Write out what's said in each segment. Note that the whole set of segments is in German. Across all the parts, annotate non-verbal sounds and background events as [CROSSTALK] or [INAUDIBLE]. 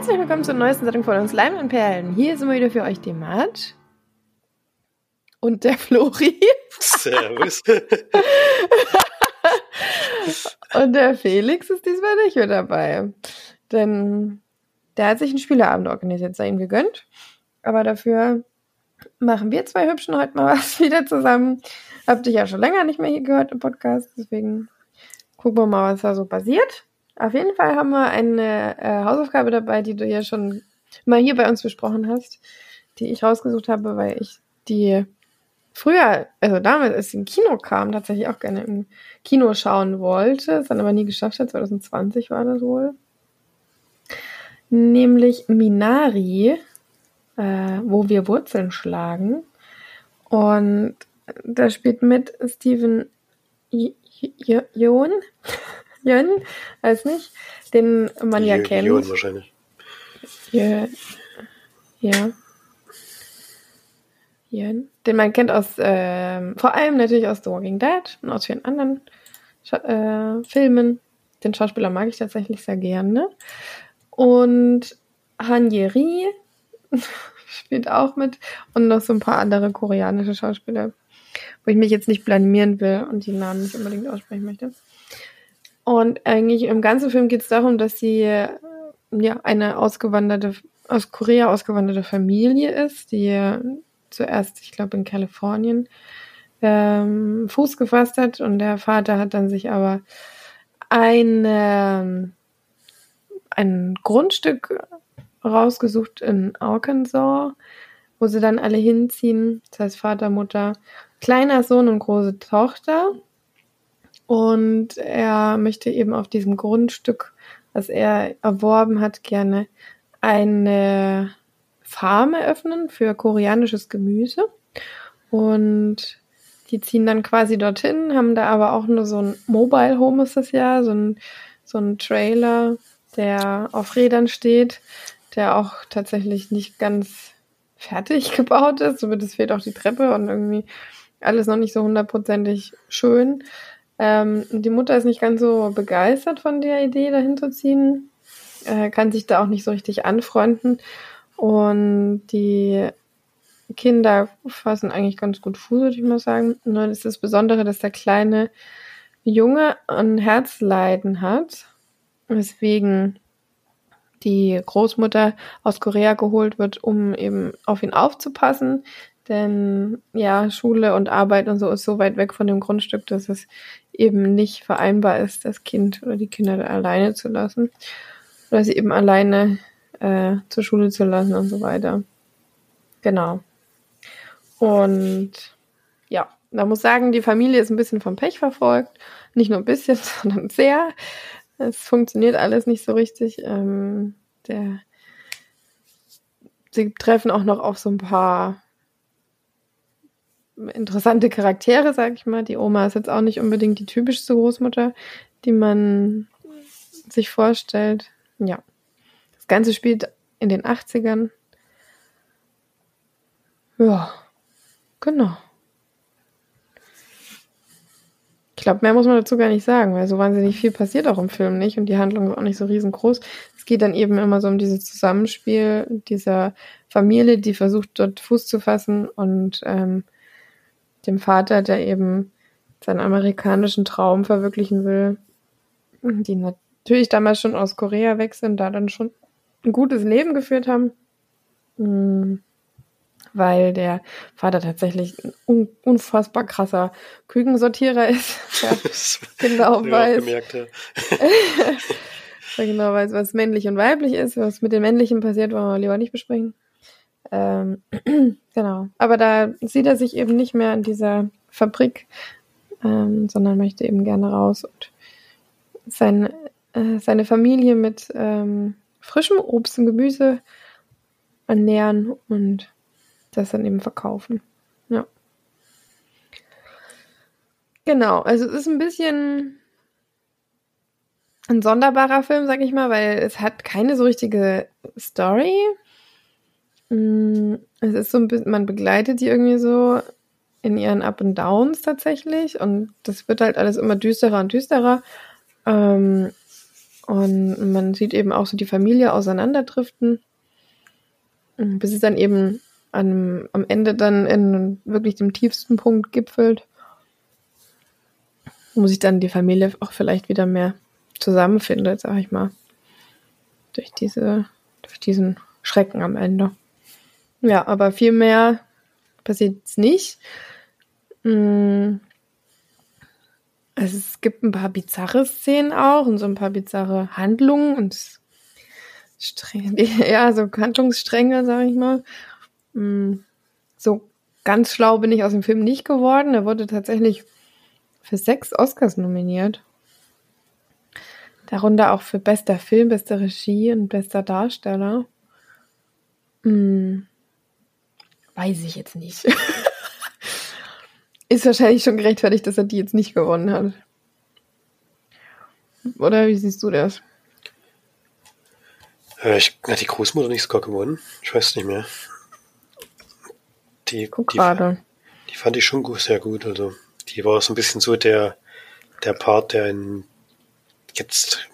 Herzlich willkommen zur neuesten Sendung von uns Leim und Perlen. Hier sind wir wieder für euch die Matt und der Flori. Servus. [LAUGHS] und der Felix ist diesmal nicht mit dabei. Denn der hat sich einen Spieleabend organisiert, sei ihm gegönnt. Aber dafür machen wir zwei Hübschen heute mal was [LAUGHS] wieder zusammen. Habt ihr ja schon länger nicht mehr hier gehört im Podcast, deswegen gucken wir mal, was da so passiert. Auf jeden Fall haben wir eine äh, Hausaufgabe dabei, die du ja schon mal hier bei uns besprochen hast, die ich rausgesucht habe, weil ich die früher, also damals, als sie im Kino kam, tatsächlich auch gerne im Kino schauen wollte, es dann aber nie geschafft hat, 2020 war das wohl. Nämlich Minari, äh, wo wir Wurzeln schlagen. Und da spielt mit Steven Yeun. Jön, weiß nicht, den man ja kennt. Jön wahrscheinlich. Ja. Ja. Jön. Den man kennt aus, ähm, vor allem natürlich aus The Walking Dead und aus vielen anderen äh, Filmen. Den Schauspieler mag ich tatsächlich sehr gerne. Und Han Yeri [LAUGHS] spielt auch mit und noch so ein paar andere koreanische Schauspieler, wo ich mich jetzt nicht blamieren will und die Namen nicht unbedingt aussprechen möchte. Und eigentlich im ganzen Film geht es darum, dass sie ja eine ausgewanderte, aus Korea ausgewanderte Familie ist, die zuerst, ich glaube, in Kalifornien ähm, Fuß gefasst hat und der Vater hat dann sich aber eine, ein Grundstück rausgesucht in Arkansas, wo sie dann alle hinziehen. Das heißt Vater, Mutter, kleiner Sohn und große Tochter. Und er möchte eben auf diesem Grundstück, was er erworben hat, gerne eine Farm eröffnen für koreanisches Gemüse. Und die ziehen dann quasi dorthin, haben da aber auch nur so ein Mobile Home ist das ja, so ein, so ein Trailer, der auf Rädern steht, der auch tatsächlich nicht ganz fertig [LAUGHS] gebaut ist. Zumindest fehlt auch die Treppe und irgendwie alles noch nicht so hundertprozentig schön. Ähm, die Mutter ist nicht ganz so begeistert von der Idee, dahin zu ziehen, äh, kann sich da auch nicht so richtig anfreunden. Und die Kinder fassen eigentlich ganz gut Fuß, würde ich mal sagen. Nur ist das Besondere, dass der kleine Junge ein Herzleiden hat, weswegen die Großmutter aus Korea geholt wird, um eben auf ihn aufzupassen. Denn ja, Schule und Arbeit und so ist so weit weg von dem Grundstück, dass es eben nicht vereinbar ist, das Kind oder die Kinder alleine zu lassen. Oder sie eben alleine äh, zur Schule zu lassen und so weiter. Genau. Und ja, da muss sagen, die Familie ist ein bisschen vom Pech verfolgt. Nicht nur ein bisschen, [LAUGHS] sondern sehr. Es funktioniert alles nicht so richtig. Ähm, der, sie treffen auch noch auf so ein paar interessante Charaktere, sag ich mal. Die Oma ist jetzt auch nicht unbedingt die typischste Großmutter, die man sich vorstellt. Ja. Das Ganze spielt in den 80ern. Ja, genau. Ich glaube, mehr muss man dazu gar nicht sagen, weil so wahnsinnig viel passiert auch im Film nicht und die Handlung ist auch nicht so riesengroß. Es geht dann eben immer so um dieses Zusammenspiel dieser Familie, die versucht, dort Fuß zu fassen und ähm, dem Vater, der eben seinen amerikanischen Traum verwirklichen will, die natürlich damals schon aus Korea weg sind, da dann schon ein gutes Leben geführt haben, hm, weil der Vater tatsächlich ein unfassbar krasser Kükensortierer ist. [LAUGHS] Der genau weiß. Gemerkt, ja. [LAUGHS] der genau weiß, was männlich und weiblich ist. Was mit den männlichen passiert, wollen wir lieber nicht besprechen. Ähm, [CLEARS THROAT] genau. Aber da sieht er sich eben nicht mehr in dieser Fabrik, ähm, sondern möchte eben gerne raus und sein, äh, seine Familie mit ähm, frischem Obst und Gemüse ernähren und das dann eben verkaufen. Ja. Genau, also es ist ein bisschen ein sonderbarer Film, sag ich mal, weil es hat keine so richtige Story. Mm, es ist so ein bisschen, man begleitet die irgendwie so in ihren Up and Downs tatsächlich und das wird halt alles immer düsterer und düsterer. Ähm, Und man sieht eben auch so die Familie auseinanderdriften, bis es dann eben an, am Ende dann in wirklich dem tiefsten Punkt gipfelt, wo sich dann die Familie auch vielleicht wieder mehr zusammenfindet, sag ich mal. Durch diese, durch diesen Schrecken am Ende. Ja, aber viel mehr passiert es nicht. Mm. Also es gibt ein paar bizarre Szenen auch und so ein paar bizarre Handlungen und streng, [LAUGHS] ja, so Handlungsstränge, sag ich mal. Mm. So ganz schlau bin ich aus dem Film nicht geworden. Er wurde tatsächlich für sechs Oscars nominiert. Darunter auch für bester Film, beste Regie und bester Darsteller. Hm. Weiß ich jetzt nicht. Ist wahrscheinlich schon gerechtfertigt, dass er die jetzt nicht gewonnen hat. Oder wie siehst du das? Äh, ich, hat die Großmutter nicht sogar gewonnen? Ich weiß nicht mehr. Die, Guck die, gerade. Die fand ich schon gut, sehr gut. Also, die war so ein bisschen so der, der Part, der in, jetzt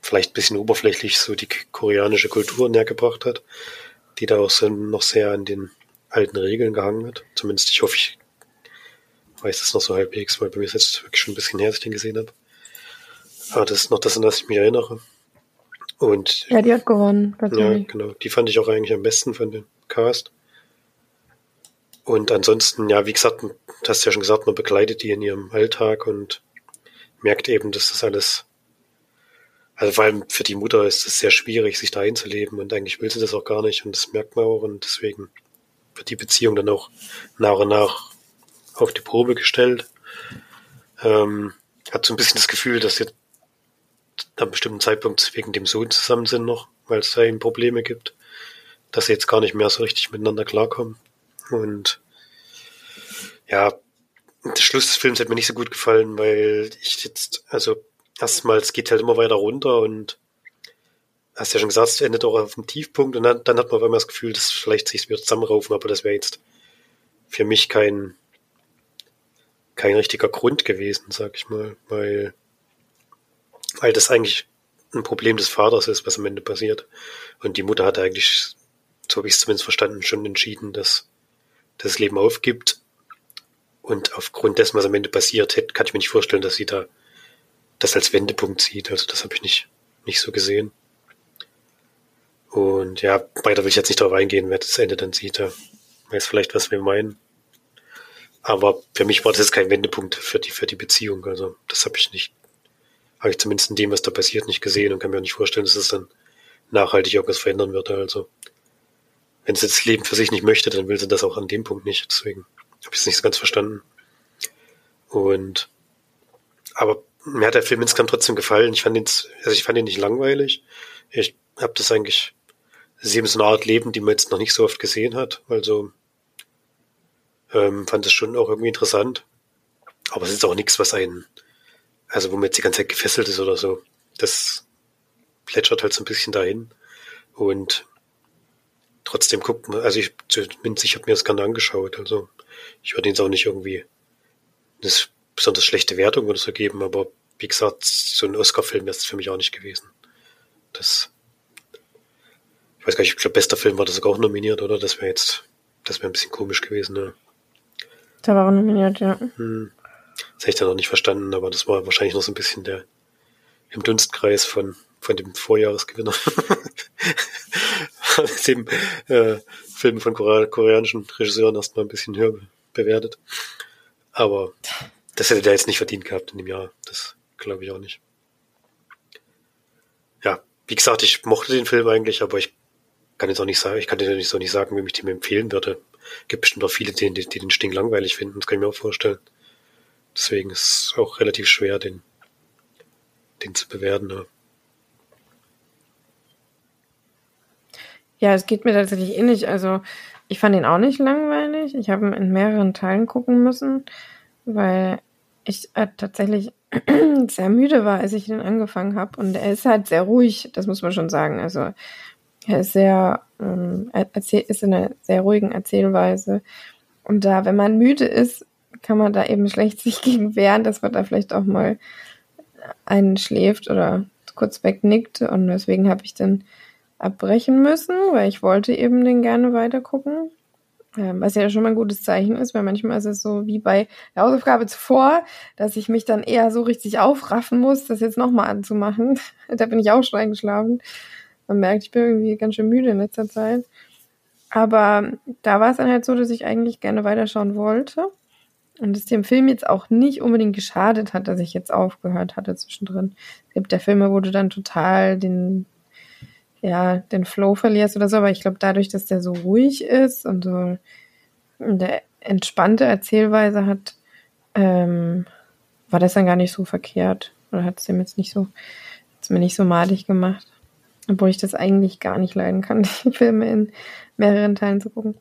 vielleicht ein bisschen oberflächlich so die koreanische Kultur näher gebracht hat, die da auch so noch sehr an den alten Regeln gehangen hat. Zumindest, ich hoffe, ich weiß es noch so halbwegs, weil bei mir ist jetzt wirklich schon ein bisschen her, dass ich den gesehen habe. Aber das ist noch das, an das ich mich erinnere. Und ja, die hat gewonnen. Ja, genau. Die fand ich auch eigentlich am besten von dem Cast. Und ansonsten, ja, wie gesagt, du hast ja schon gesagt, man begleitet die in ihrem Alltag und merkt eben, dass das alles, also vor allem für die Mutter ist es sehr schwierig, sich da einzuleben und eigentlich will sie das auch gar nicht und das merkt man auch und deswegen wird die Beziehung dann auch nach und nach auf die Probe gestellt. Ähm, hat so ein bisschen das Gefühl, dass sie am bestimmten Zeitpunkt wegen dem Sohn zusammen sind noch, weil es da eben Probleme gibt, dass sie jetzt gar nicht mehr so richtig miteinander klarkommen. Und ja, der Schluss des Films hat mir nicht so gut gefallen, weil ich jetzt, also erstmal, es geht halt immer weiter runter und hast ja schon gesagt, es endet auch auf dem Tiefpunkt und dann, dann hat man immer das Gefühl, dass vielleicht sich wieder zusammenraufen, aber das wäre jetzt für mich kein, kein richtiger Grund gewesen, sag ich mal, weil, weil das eigentlich ein Problem des Vaters ist, was am Ende passiert. Und die Mutter hat eigentlich, so habe ich es zumindest verstanden, schon entschieden, dass das Leben aufgibt. Und aufgrund dessen, was am Ende passiert, kann ich mir nicht vorstellen, dass sie da das als Wendepunkt sieht. Also das habe ich nicht, nicht so gesehen. Und ja, weiter will ich jetzt nicht darauf eingehen, wer das Ende dann sieht. Da weiß vielleicht, was wir meinen. Aber für mich war das jetzt kein Wendepunkt für die, für die Beziehung. Also das habe ich nicht, habe ich zumindest in dem, was da passiert, nicht gesehen und kann mir auch nicht vorstellen, dass es dann nachhaltig irgendwas verändern wird. Also wenn sie das Leben für sich nicht möchte, dann will sie das auch an dem Punkt nicht. Deswegen habe ich es nicht ganz verstanden. Und aber mir hat der Film insgesamt trotzdem gefallen. Ich fand ihn, also ich fand ihn nicht langweilig. Ich habe das eigentlich das ist eben so eine Art Leben, die man jetzt noch nicht so oft gesehen hat. Also ähm, fand es schon auch irgendwie interessant. Aber es ist auch nichts, was einen, also wo man jetzt die ganze Zeit gefesselt ist oder so. Das plätschert halt so ein bisschen dahin. Und trotzdem guckt man, also ich zumindest ich habe mir das gerne angeschaut. Also ich würde jetzt auch nicht irgendwie eine besonders schlechte Wertung oder so geben, aber wie gesagt, so ein Oscar-Film ist es für mich auch nicht gewesen. Das weiß gar nicht, ich glaube, bester Film war das sogar auch nominiert, oder? Das wäre jetzt, das wäre ein bisschen komisch gewesen, ne? Da war er nominiert, ja. Hm. Das hätte ich dann noch nicht verstanden, aber das war wahrscheinlich noch so ein bisschen der im Dunstkreis von, von dem Vorjahresgewinner. [LAUGHS] dem äh, Film von koreanischen Regisseuren erstmal ein bisschen höher bewertet. Aber das hätte der jetzt nicht verdient gehabt in dem Jahr. Das glaube ich auch nicht. Ja, wie gesagt, ich mochte den Film eigentlich, aber ich kann jetzt auch nicht sagen, ich kann dir nicht so nicht sagen, wie ich dem empfehlen würde. Gibt bestimmt auch viele, die, die, den Sting langweilig finden, das kann ich mir auch vorstellen. Deswegen ist es auch relativ schwer, den, den zu bewerten. Ja. es geht mir tatsächlich ähnlich. Also ich fand ihn auch nicht langweilig. Ich habe ihn in mehreren Teilen gucken müssen, weil ich äh, tatsächlich [CLEARS THROAT] sehr müde war, als ich ihn angefangen habe. Und er ist halt sehr ruhig, das muss man schon sagen. Also er ist sehr, ähm, ist in einer sehr ruhigen Erzählweise. Und da, wenn man müde ist, kann man da eben schlecht [LAUGHS] sich gegen wehren, dass man da vielleicht auch mal einen schläft oder kurz wegnickt und deswegen habe ich dann abbrechen müssen, weil ich wollte eben den gerne weitergucken. Ähm, was ja schon mal ein gutes Zeichen ist, weil manchmal ist es so wie bei der Hausaufgabe zuvor, dass ich mich dann eher so richtig aufraffen muss, das jetzt nochmal anzumachen. [LAUGHS] da bin ich auch schon eingeschlafen. Man merkt, ich bin irgendwie ganz schön müde in letzter Zeit. Aber da war es dann halt so, dass ich eigentlich gerne weiterschauen wollte. Und es dem Film jetzt auch nicht unbedingt geschadet hat, dass ich jetzt aufgehört hatte zwischendrin. Es gibt ja Filme, wo du dann total den, ja, den Flow verlierst oder so, aber ich glaube, dadurch, dass der so ruhig ist und so eine entspannte Erzählweise hat, ähm, war das dann gar nicht so verkehrt. Oder hat es dem jetzt nicht so, hat es mir nicht so madig gemacht. Obwohl ich das eigentlich gar nicht leiden kann, [LAUGHS] die Filme in mehreren Teilen zu gucken.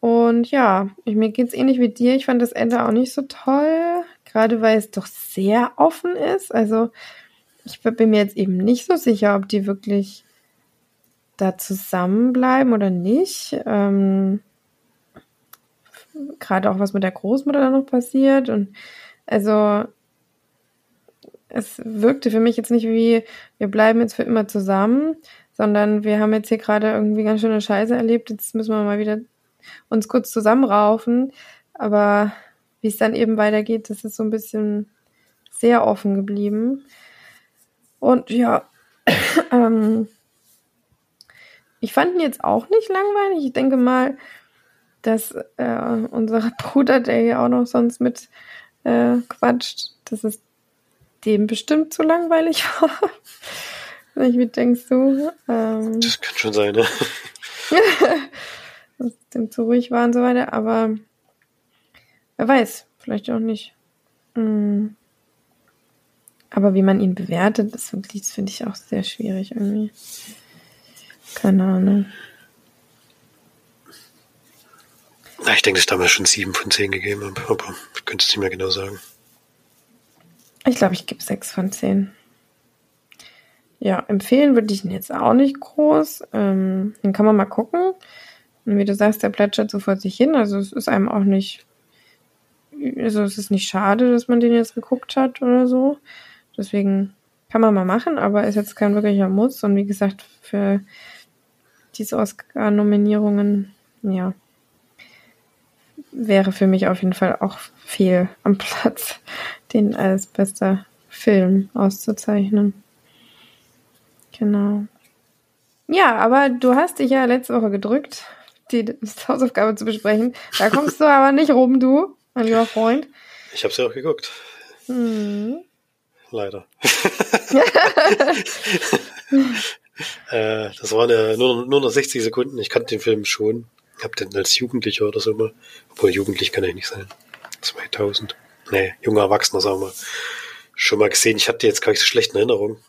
Und ja, ich, mir geht's ähnlich wie dir. Ich fand das Ende auch nicht so toll, gerade weil es doch sehr offen ist. Also ich bin mir jetzt eben nicht so sicher, ob die wirklich da zusammenbleiben oder nicht. Ähm, gerade auch was mit der Großmutter da noch passiert. Und also es wirkte für mich jetzt nicht wie, wir bleiben jetzt für immer zusammen, sondern wir haben jetzt hier gerade irgendwie ganz schöne Scheiße erlebt. Jetzt müssen wir mal wieder uns kurz zusammenraufen. Aber wie es dann eben weitergeht, das ist so ein bisschen sehr offen geblieben. Und ja, [CLEARS THROAT] ähm, ich fand ihn jetzt auch nicht langweilig. Ich denke mal, dass äh, unser [LAUGHS] Bruder, der hier auch noch sonst mit äh, quatscht, dass es dem bestimmt zu langweilig [LAUGHS] war. Wie denkst du? Ähm, das kann schon sein, ne? [LAUGHS] dass es dem zu ruhig war und so weiter, aber wer weiß, vielleicht auch nicht. Mhm. Aber wie man ihn bewertet, das, das finde ich auch sehr schwierig irgendwie. Keine Ahnung. Ich denke, dass ich damals schon sieben von zehn gegeben habe, aber ich könnte es nicht mehr genau sagen. Ich glaube, ich gebe sechs von zehn. Ja, empfehlen würde ich ihn jetzt auch nicht groß. Ähm, den kann man mal gucken. Und wie du sagst, der plätschert so vor sich hin. Also es ist einem auch nicht, also es ist nicht schade, dass man den jetzt geguckt hat oder so. Deswegen kann man mal machen, aber ist jetzt kein wirklicher Muss. Und wie gesagt, für diese Oscar-Nominierungen, ja, wäre für mich auf jeden Fall auch fehl am Platz, den als bester Film auszuzeichnen. Genau. Ja, aber du hast dich ja letzte Woche gedrückt die [LAUGHS] Hausaufgabe zu besprechen. Da kommst du aber nicht rum, du, mein lieber Freund. Ich habe sie auch geguckt. Hm. Leider. [LAUGHS] [LAUGHS] äh, das waren ja nur, nur noch 60 Sekunden. Ich kannte den Film schon. Ich habe den als Jugendlicher oder so mal. Obwohl jugendlich kann er nicht sein. 2000. Nee, junger Erwachsener, sagen wir. Schon mal gesehen. Ich hatte jetzt gar nicht so schlechte Erinnerungen.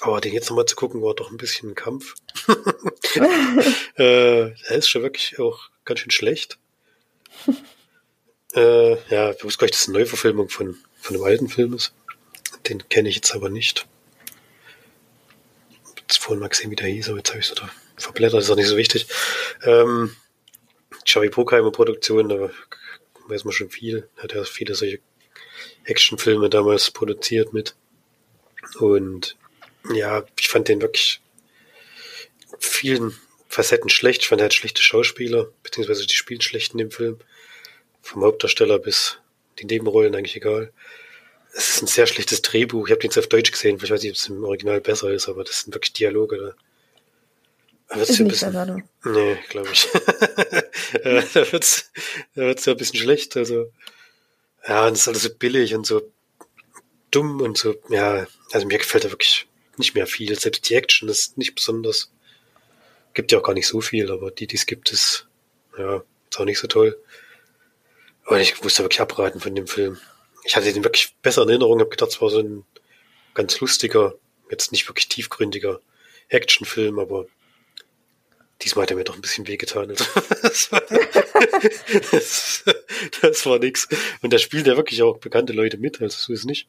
Aber den jetzt nochmal zu gucken, war doch ein bisschen ein Kampf. [LAUGHS] äh, er ist schon wirklich auch ganz schön schlecht. äh, ja, ich wusste gar nicht, dass eine Neuverfilmung von, von einem alten Film ist. Den kenne ich jetzt aber nicht. Ich Jetzt vorhin mal gesehen, wie der hieß, aber jetzt habe ich es da verblättert, ist auch nicht so wichtig. Ähm, Xavi Bruckheimer Produktion, da weiß man schon viel. Hat ja viele solche Actionfilme damals produziert mit. Und ja, ich fand den wirklich vielen Facetten schlecht. Ich fand, hat schlechte Schauspieler, beziehungsweise die spielen schlecht in dem Film. Vom Hauptdarsteller bis die Nebenrollen eigentlich egal. Es ist ein sehr schlechtes Drehbuch. Ich habe den jetzt auf Deutsch gesehen. Ich weiß nicht, ob es im Original besser ist, aber das sind wirklich Dialoge da. Da wird's ist ein bisschen, Nee, glaube ich. [LAUGHS] da wird's, da wird's ja ein bisschen schlecht. Also, ja, und es ist alles so billig und so dumm und so, ja, also mir gefällt er wirklich nicht mehr viel. Selbst die Action ist nicht besonders. Gibt ja auch gar nicht so viel, aber die, die es gibt, ist, ja, ist auch nicht so toll. Aber ich musste wirklich abraten von dem Film. Ich hatte den wirklich besser in Erinnerung, habe gedacht, es war so ein ganz lustiger, jetzt nicht wirklich tiefgründiger Actionfilm, aber diesmal hat er mir doch ein bisschen wehgetan. Also, [LAUGHS] das, war, das, das war nix. Und da spielen ja wirklich auch bekannte Leute mit, also so ist es nicht.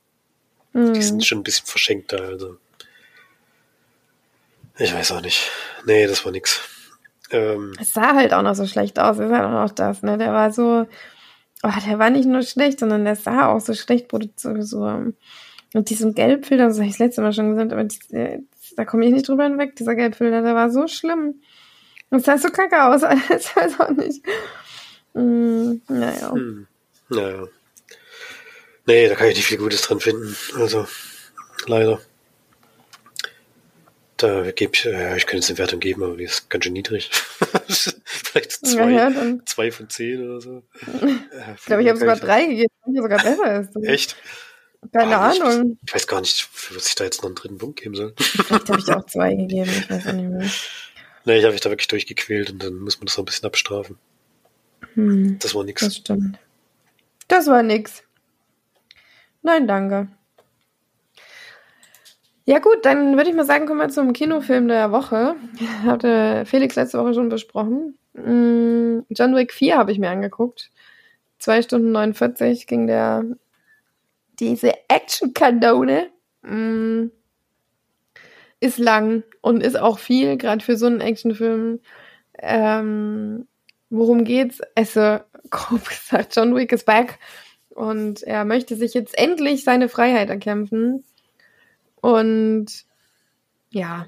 Mhm. Die sind schon ein bisschen verschenkt da, also. Ich weiß auch nicht. Nee, das war nix. Ähm, es sah halt auch noch so schlecht aus, ist halt auch noch das, ne? Der war so, oh, der war nicht nur schlecht, sondern der sah auch so schlecht produziert, so Und diesen Gelbfilter, das habe ich das letzte Mal schon gesagt, aber die, da komme ich nicht drüber hinweg. Dieser Gelbfilter, der war so schlimm. Das sah so kacke aus, [LAUGHS] ich weiß auch nicht. Mm, naja. Hm. Naja. Nee, da kann ich nicht viel Gutes dran finden. Also, leider. Da gebe ich, ja, ich könnte jetzt eine Wertung geben, aber die ist ganz schön niedrig. [LAUGHS] Vielleicht zwei, ja, ja, zwei von zehn oder so. [LAUGHS] ich glaube, ich habe sogar drei gegeben, die sogar besser ist. Echt? Keine ah, Ahnung. Ich, ich, weiß gar nicht, was ich da jetzt noch einen dritten Punkt geben soll. Vielleicht habe ich auch zwei gegeben, ich weiß auch nicht mehr. Nee, ich habe mich da wirklich durchgequält und dann muss man das noch ein bisschen abstrafen. Hm, das war nix. Das stimmt. Das war nix. Nein, danke. Ja gut, dann würde ich mal sagen, kommen wir zum Kinofilm der Woche. [LAUGHS] Hatte Felix letzte Woche schon besprochen. Hm, John Wick 4 habe ich mir angeguckt. Zwei Stunden 49 ging der diese Action-Kanone. Ist lang und ist auch viel, gerade für so einen Actionfilm. Ähm, worum geht's? Also, [LAUGHS] grob gesagt, John Wick ist back und er möchte sich jetzt endlich seine Freiheit erkämpfen. Und ja,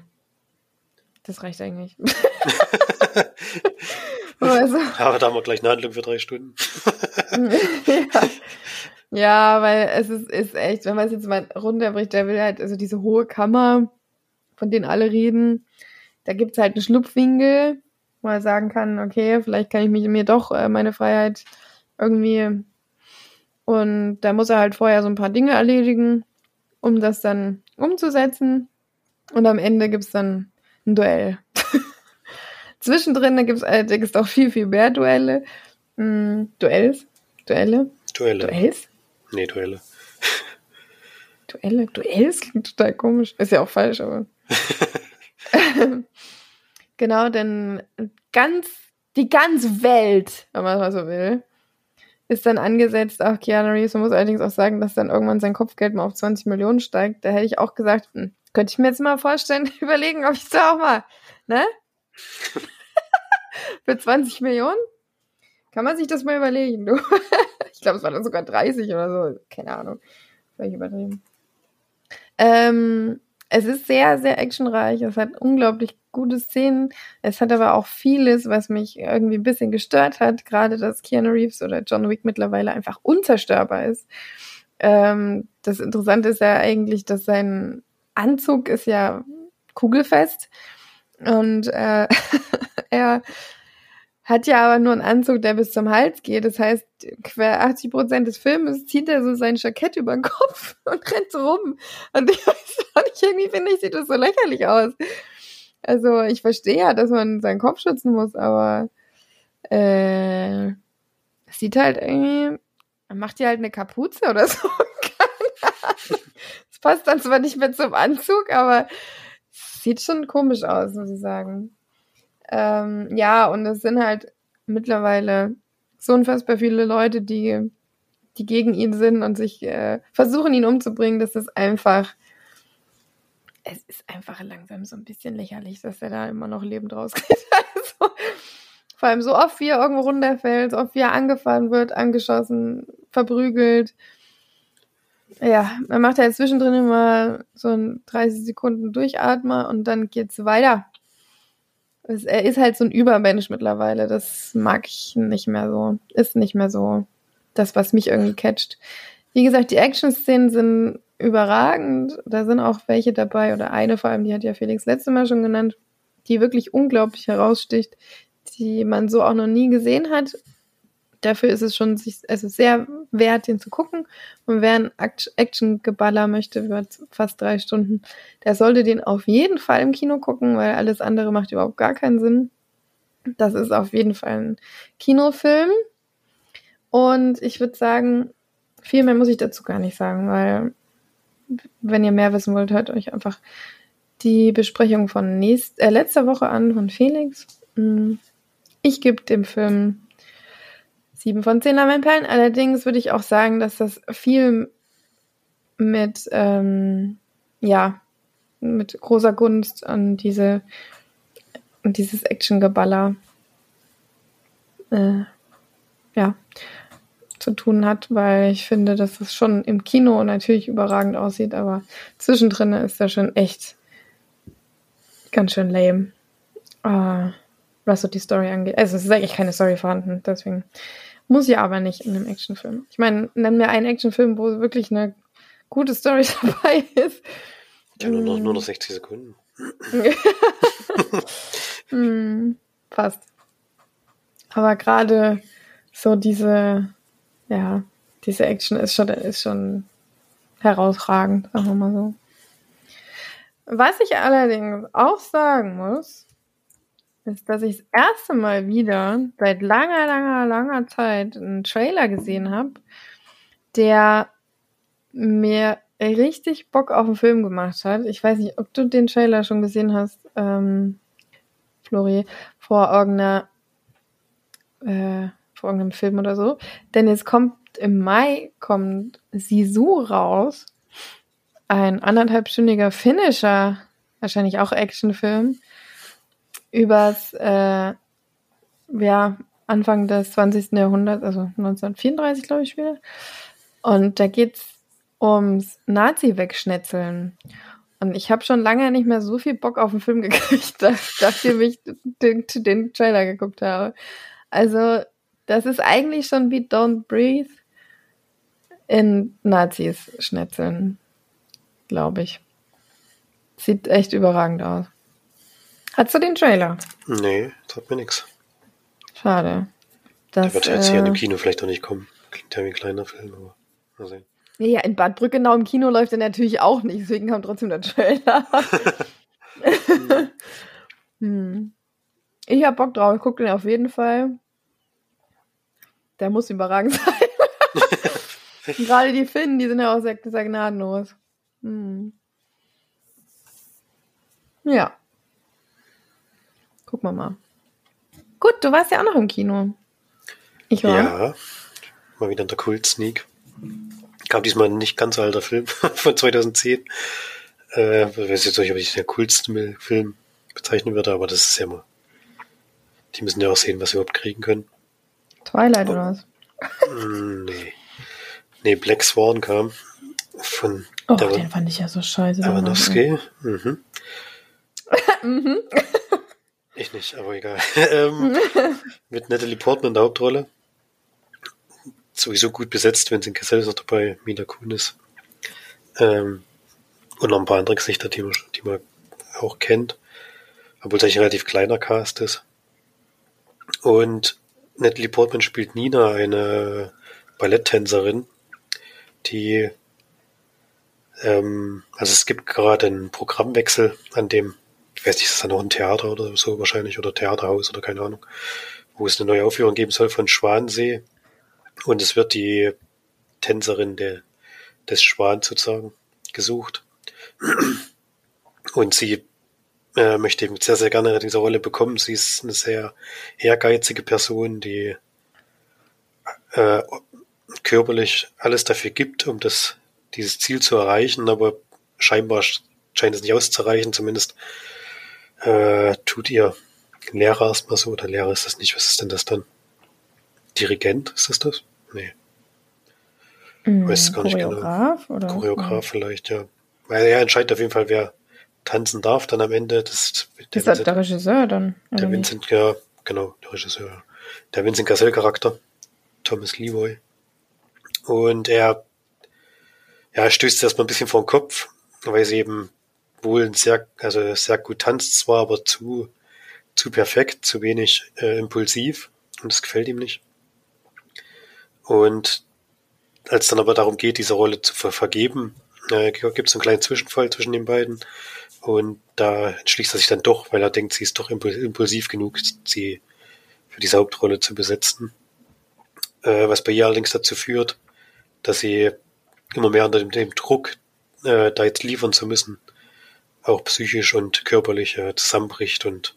das reicht eigentlich. [LAUGHS] also, Aber da haben wir gleich eine Handlung für drei Stunden. [LAUGHS] ja. ja, weil es ist, ist echt, wenn man es jetzt mal runterbricht, der will halt, also diese hohe Kammer, von denen alle reden, da gibt's halt einen Schlupfwinkel, wo er sagen kann, okay, vielleicht kann ich mich, mir doch äh, meine Freiheit irgendwie und da muss er halt vorher so ein paar Dinge erledigen, um das dann umzusetzen. Und am Ende gibt's dann ein Duell. [LAUGHS] Zwischendrin gibt es allerdings auch viel, viel mehr Duelle. Hm, Duells? Duelle? Duelle. Duells? Nee, Duelle. [LAUGHS] Duelle? Duells klingt total komisch. Ist ja auch falsch, aber. [LAUGHS] genau, denn ganz, die ganze Welt, wenn man so will, ist dann angesetzt. Auch Keanu Reeves, man muss allerdings auch sagen, dass dann irgendwann sein Kopfgeld mal auf 20 Millionen steigt. Da hätte ich auch gesagt, hm, könnte ich mir jetzt mal vorstellen, [LAUGHS] überlegen, ob ich es auch mal, ne? [LAUGHS] Für 20 Millionen? Kann man sich das mal überlegen, du? ich glaube, es waren dann sogar 30 oder so. Keine Ahnung. Vielleicht übertrieben. Ähm, es ist sehr, sehr actionreich. Es hat unglaublich gute Szenen. Es hat aber auch vieles, was mich irgendwie ein bisschen gestört hat. Gerade, dass Keanu Reeves oder John Wick mittlerweile einfach unzerstörbar ist. Ähm, das Interessante ist ja eigentlich, dass sein Anzug ist ja kugelfest und äh, [LAUGHS] er hat ja aber nur einen Anzug, der bis zum Hals geht. Das heißt, quer 80 Prozent des Filmes zieht er so sein Jackett über den Kopf [LAUGHS] und rennt so rum. Und ich weiß nicht, irgendwie finde ich, sieht das so lächerlich aus. Also ich verstehe ja, dass man seinen Kopf schützen muss, aber äh, sieht halt irgendwie, macht ja halt eine Kapuze oder [LAUGHS] so. Das passt dann zwar nicht mehr zum Anzug, aber sieht schon komisch aus, muss ich sagen. Ähm, ja, und es sind halt mittlerweile so unfassbar viele Leute, die, die gegen ihn sind und sich äh, versuchen, ihn umzubringen, das einfach es ist einfach langsam so ein bisschen lächerlich, dass er da immer noch lebend rausgeht. [LAUGHS] Also, vor allem so oft, wie er irgendwo runterfällt, so oft, wie er angefahren wird, angeschossen, verprügelt. Ja, man macht ja zwischendrin immer so ein 30 Sekunden Durchatmer und dann geht's weiter. Es, er ist halt so ein Übermensch mittlerweile. Das mag ich nicht mehr so. Ist nicht mehr so das, was mich irgendwie catcht. Wie gesagt, die Action-Szenen sind überragend. Da sind auch welche dabei, oder eine vor allem, die hat ja Felix letzte Mal schon genannt, die wirklich unglaublich heraussticht, die man so auch noch nie gesehen hat. Dafür ist es schon sich, also sehr wert, den zu gucken. Und wer ein Action-Geballer möchte über fast drei Stunden, der sollte den auf jeden Fall im Kino gucken, weil alles andere macht überhaupt gar keinen Sinn. Das ist auf jeden Fall ein Kinofilm. Und ich würde sagen, viel mehr muss ich dazu gar nicht sagen, weil wenn ihr mehr wissen wollt, hört euch einfach die Besprechung von nächst, äh, letzter Woche an von Felix. Mm. Ich gebe dem Film sieben von zehn Lampenperlen. Allerdings würde ich auch sagen, dass das viel mit, ähm, ja, mit großer Gunst an diese, an dieses Action-Geballer, äh, ja, zu tun hat, weil ich finde, dass es schon im Kino natürlich überragend aussieht, aber zwischendrin ist er schon echt ganz schön lame. Uh, was so die Story angeht. Also es ist eigentlich keine Story vorhanden, deswegen muss ja aber nicht in einem Actionfilm. Ich meine, nenn mir einen Actionfilm, wo wirklich eine gute Story [LAUGHS] dabei ist. Ja, nur noch, nur noch 60 mm. Sekunden. hm, [LAUGHS] fast. Aber gerade so diese, ja, diese Action ist schon, ist schon herausragend, sagen wir mal so. Was ich allerdings auch sagen muss, ist, dass ich das erste Mal wieder seit langer, langer, langer Zeit einen Trailer gesehen habe, der mir richtig Bock auf den Film gemacht hat. Ich weiß nicht, ob du den Trailer schon gesehen hast, ähm, Flori, vor irgendeiner, äh, vor irgendeinem Film oder so. Denn jetzt kommt im Mai kommt Sisu raus. Ein anderthalbstündiger Finisher, wahrscheinlich auch Actionfilm, übers äh, ja, Anfang des 20. Jahrhunderts, also 1934, glaube ich, wieder. Und da geht's ums Nazi-Wegschnetzeln. Und ich habe schon lange nicht mehr so viel Bock auf den Film [LAUGHS] gekriegt, nachdem ich den, den Trailer geguckt habe. Also, das ist eigentlich schon wie Don't Breathe in Nazis schnetzeln, glaube ich. Sieht echt überragend aus. Hast du den Trailer? Nee, sagt mir nichts. Schade. Das, Der wird jetzt äh, hier in dem Kino vielleicht auch nicht kommen. Klingt ja wie ein kleiner Film, aber mal sehen. Ja, in Bad Brückenau im Kino läuft er natürlich auch nicht, deswegen kam trotzdem der Trailer. [LAUGHS] hm. Ich hab Bock drauf, ich guck den auf jeden Fall. Der muss überragend [LAUGHS] sein. [LAUGHS] Gerade die Finnen, die sind ja auch sehr, sehr gnadenlos. Hm. Ja. Gucken wir mal. Gut, du warst ja auch noch im Kino. Ich war. Ja, mal wieder in der Kult-Sneak. Kam diesmal ein nicht ganz alter Film [LAUGHS] von 2010. Äh, ich weiß jetzt nicht, ob ich den coolsten Film bezeichnen würde, aber das ist ja mal. Die müssen ja auch sehen, was sie überhaupt kriegen können. Twilight oder was? Mm, nee. Nee, Black Swan kam von. Oh, den fand ich ja so scheiße. Aronofsky. Mhm. [LAUGHS] mhm. Ich nicht, aber egal. [LAUGHS] ähm, [LAUGHS] mit Natalie Portman in der Hauptrolle sowieso gut besetzt, wenn Vincent Cassell ist noch dabei, Mila Kunis. Ähm, und noch ein paar andere Gesichter, die man, die man auch kennt. Obwohl es eigentlich ein relativ kleiner Cast ist. Und Natalie Portman spielt Nina, eine Balletttänzerin, die ähm, also es gibt gerade einen Programmwechsel, an dem, ich weiß nicht, ist das dann noch ein Theater oder so wahrscheinlich oder Theaterhaus oder keine Ahnung, wo es eine neue Aufführung geben soll von Schwansee und es wird die Tänzerin der, des Schwans sozusagen gesucht. Und sie äh, möchte eben sehr, sehr gerne diese Rolle bekommen. Sie ist eine sehr ehrgeizige Person, die äh, körperlich alles dafür gibt, um das, dieses Ziel zu erreichen, aber scheinbar scheint es nicht auszureichen. Zumindest äh, tut ihr Lehrer erstmal so, oder Lehrer ist das nicht, was ist denn das dann? Dirigent, ist das das? Nee. Mhm, Weiß gar nicht genau. Oder? Choreograf vielleicht, ja. Weil er entscheidet auf jeden Fall, wer tanzen darf, dann am Ende. Das, der ist Vincent, der Regisseur dann? Der Vincent, ja, genau, der Regisseur. Der Vincent Cassell-Charakter, Thomas Leroy. Und er, ja, stößt erstmal ein bisschen vor den Kopf, weil sie eben wohl sehr, also sehr gut tanzt zwar, aber zu, zu perfekt, zu wenig äh, impulsiv. Und das gefällt ihm nicht. Und als dann aber darum geht, diese Rolle zu ver vergeben, äh, gibt es einen kleinen Zwischenfall zwischen den beiden. Und da entschließt er sich dann doch, weil er denkt, sie ist doch impulsiv genug, sie für diese Hauptrolle zu besetzen. Äh, was bei ihr allerdings dazu führt, dass sie immer mehr unter dem, dem Druck, äh, da jetzt liefern zu müssen, auch psychisch und körperlich äh, zusammenbricht. Und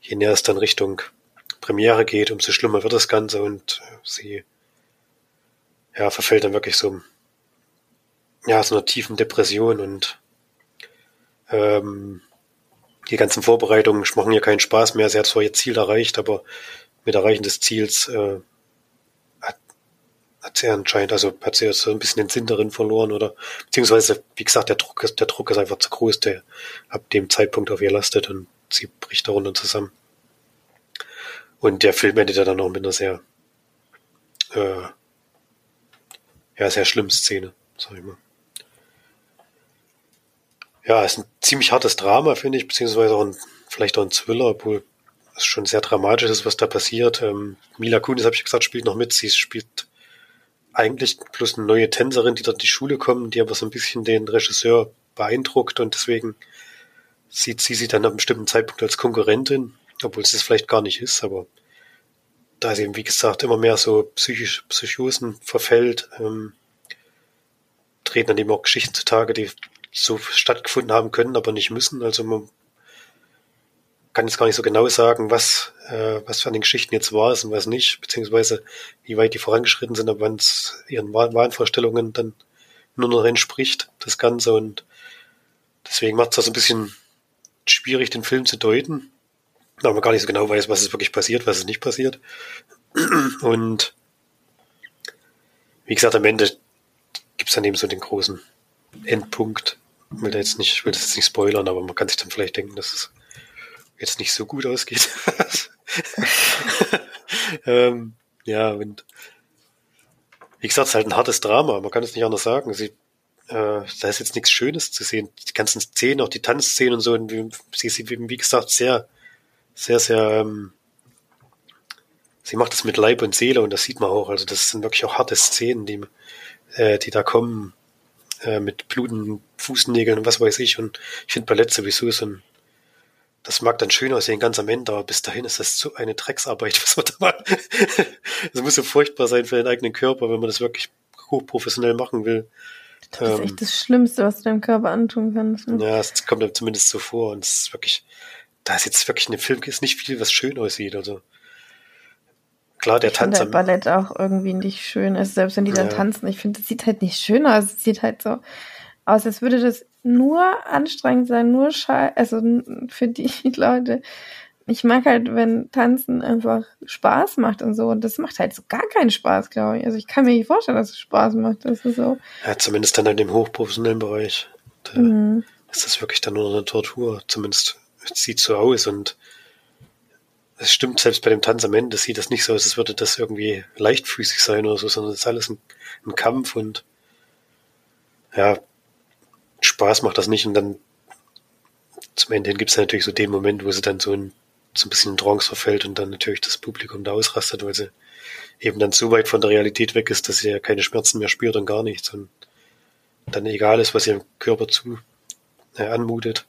je näher es dann Richtung Premiere geht, umso schlimmer wird das Ganze und äh, sie ja, verfällt dann wirklich so, ja, so einer tiefen Depression und ähm, die ganzen Vorbereitungen machen ihr keinen Spaß mehr. Sie hat zwar ihr Ziel erreicht, aber mit Erreichen des Ziels äh, hat, sie anscheinend, also hat sie so ein bisschen den Sinn darin verloren oder beziehungsweise, wie gesagt, der Druck ist, der Druck ist einfach zu groß, der ab dem Zeitpunkt auf ihr lastet und sie bricht darunter zusammen. Und der Film endet ja dann noch mit einer sehr, äh, ja, sehr schlimmen Szene, sag ich mal. Ja, ist ein ziemlich hartes Drama, finde ich, beziehungsweise auch ein, vielleicht auch ein Thriller, obwohl es schon sehr dramatisch ist, was da passiert. Ähm, Mila Kunis, habe ich gesagt, spielt noch mit. Sie spielt eigentlich bloß eine neue Tänzerin, die dort in die Schule kommt, die aber so ein bisschen den Regisseur beeindruckt und deswegen sieht sie sie dann ab einem bestimmten Zeitpunkt als Konkurrentin, obwohl sie es vielleicht gar nicht ist, aber da sie eben, wie gesagt, immer mehr so psychisch Psychosen verfällt, ähm, treten dann eben auch Geschichten zutage, die so stattgefunden haben können, aber nicht müssen. Also man kann jetzt gar nicht so genau sagen, was, äh, was für an den Geschichten jetzt war und was nicht, beziehungsweise wie weit die vorangeschritten sind, aber wann es ihren Wahnvorstellungen dann nur noch entspricht, das Ganze. Und deswegen macht es das ein bisschen schwierig, den Film zu deuten, weil man gar nicht so genau weiß, was ist wirklich passiert, was ist nicht passiert. Und wie gesagt, am Ende gibt es dann eben so den großen Endpunkt. Ich will da jetzt nicht, ich will das jetzt nicht spoilern, aber man kann sich dann vielleicht denken, dass es jetzt nicht so gut ausgeht. [LAUGHS] ähm, ja, und wie gesagt, es ist halt ein hartes Drama, man kann es nicht anders sagen. Sie, äh, da ist jetzt nichts Schönes zu sehen. Die ganzen Szenen, auch die Tanzszenen und so, und wie, sie ist wie gesagt sehr, sehr, sehr, ähm, sie macht das mit Leib und Seele und das sieht man auch. Also das sind wirklich auch harte Szenen, die, äh, die da kommen, äh, mit blutenden Fußnägeln und was weiß ich. Und ich finde Ballett sowieso so ein das mag dann schön aussehen, ganz am Ende, aber bis dahin ist das so eine Drecksarbeit, [LAUGHS] was man da macht. Das muss so furchtbar sein für den eigenen Körper, wenn man das wirklich hochprofessionell machen will. Das ist echt ähm, das Schlimmste, was du deinem Körper antun kannst. Ne? Ja, es kommt dann zumindest so vor und es ist wirklich, da ist jetzt wirklich eine Film, ist nicht viel, was schön aussieht. Also klar, der ich Tanz. Ich Ballett auch irgendwie nicht schön ist, selbst wenn die dann ja. tanzen. Ich finde, es sieht halt nicht schön aus. Es sieht halt so aus, als würde das nur anstrengend sein, nur scheiße, also für die [LAUGHS] Leute. Ich mag halt, wenn Tanzen einfach Spaß macht und so. Und das macht halt so gar keinen Spaß, glaube ich. Also ich kann mir nicht vorstellen, dass es Spaß macht. Das ist so. Ja, zumindest dann in dem hochprofessionellen Bereich. Da mhm. ist das wirklich dann nur eine Tortur. Zumindest sieht so aus und es stimmt, selbst bei dem Tanz am Ende sieht das nicht so aus, als würde das irgendwie leichtfüßig sein oder so, sondern es ist alles ein, ein Kampf und ja, Spaß macht das nicht und dann zum Ende hin gibt es natürlich so den Moment, wo sie dann so, ein, so ein bisschen in Trance verfällt und dann natürlich das Publikum da ausrastet, weil sie eben dann so weit von der Realität weg ist, dass sie ja keine Schmerzen mehr spürt und gar nichts und dann egal ist, was ihrem Körper zu äh, anmutet.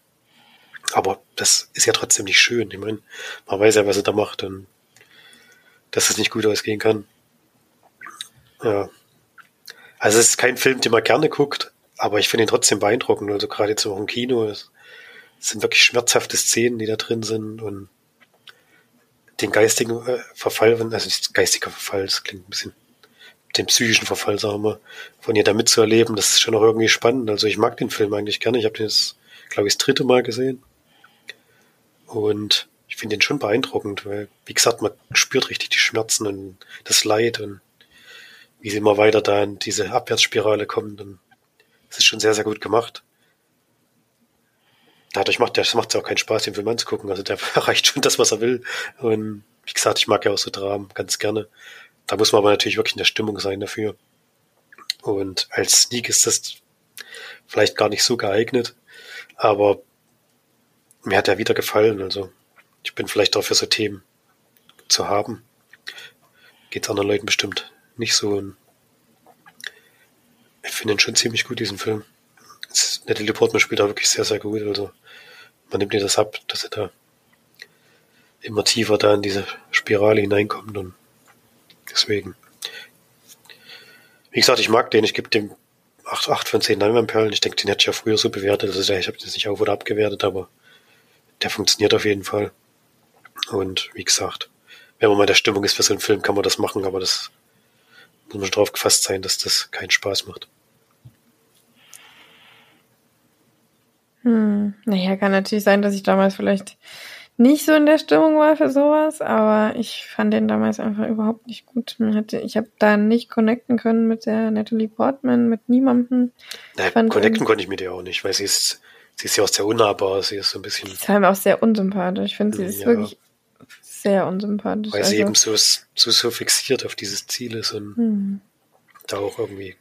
Aber das ist ja trotzdem nicht schön. Ich meine, man weiß ja, was er da macht und dass es nicht gut ausgehen kann. Ja. Also es ist kein Film, den man gerne guckt, aber ich finde ihn trotzdem beeindruckend. Also gerade jetzt auch im Kino. Es sind wirklich schmerzhafte Szenen, die da drin sind und den geistigen äh, Verfall, also nicht geistiger Verfall, das klingt ein bisschen, den psychischen Verfall, sagen wir, von ihr da mitzuerleben, das ist schon auch irgendwie spannend. Also ich mag den Film eigentlich gerne. Ich habe den jetzt, glaube ich, das dritte Mal gesehen. Und ich finde den schon beeindruckend, weil, wie gesagt, man spürt richtig die Schmerzen und das Leid und wie sie immer weiter da in diese Abwärtsspirale kommen. Und ist schon sehr, sehr gut gemacht. Dadurch macht es auch keinen Spaß, den Film anzugucken. Also der [LAUGHS] erreicht schon das, was er will. Und wie gesagt, ich mag ja auch so Dramen ganz gerne. Da muss man aber natürlich wirklich in der Stimmung sein dafür. Und als Sneak ist das vielleicht gar nicht so geeignet. Aber mir hat er wieder gefallen. Also ich bin vielleicht auch für so Themen zu haben. Geht's anderen Leuten bestimmt nicht so. Und ich finde ihn schon ziemlich gut, diesen Film. Natalie Portman spielt da wirklich sehr, sehr gut. Also man nimmt ihr das ab, dass er da immer tiefer da in diese Spirale hineinkommt und deswegen. Wie gesagt, ich mag den, ich gebe dem 8, 8 von 10 Leinwandperlen. Ich denke, den hätte ich ja früher so bewertet. Also ich habe den nicht auf oder abgewertet, aber der funktioniert auf jeden Fall. Und wie gesagt, wenn man mal der Stimmung ist für so einen Film, kann man das machen, aber das muss man schon drauf gefasst sein, dass das keinen Spaß macht. Hm. Naja, kann natürlich sein, dass ich damals vielleicht nicht so in der Stimmung war für sowas, aber ich fand den damals einfach überhaupt nicht gut. ich habe da nicht connecten können mit der Natalie Portman, mit niemandem. Nein, connecten konnte ich mit ihr auch nicht, weil sie ist, sie ist ja auch sehr unnahbar, sie ist so ein bisschen. Sie ist auch sehr unsympathisch. Ich finde, sie ist ja. wirklich sehr unsympathisch. Weil also. sie eben so, so, so fixiert auf dieses Ziel ist und hm. da auch irgendwie,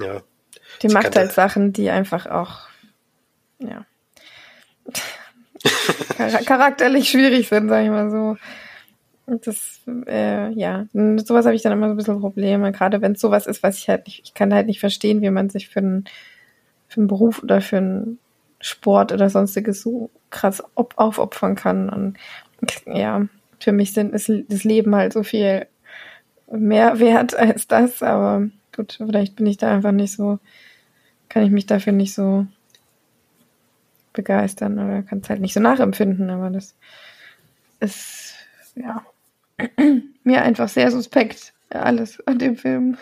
ja. Die macht halt Sachen, die einfach auch, ja. charakterlich schwierig sind, sag ich mal so. Das, äh, ja, mit sowas habe ich dann immer so ein bisschen Probleme, gerade wenn es sowas ist, was ich halt nicht, ich kann halt nicht verstehen, wie man sich für einen, für einen Beruf oder für einen Sport oder sonstiges so krass aufopfern kann. Und ja, für mich sind, ist das Leben halt so viel mehr wert als das, aber gut, vielleicht bin ich da einfach nicht so, kann ich mich dafür nicht so begeistern oder kann es halt nicht so nachempfinden, aber das ist, ja, [CLEARS THROAT] mir einfach sehr suspekt, alles an dem Film.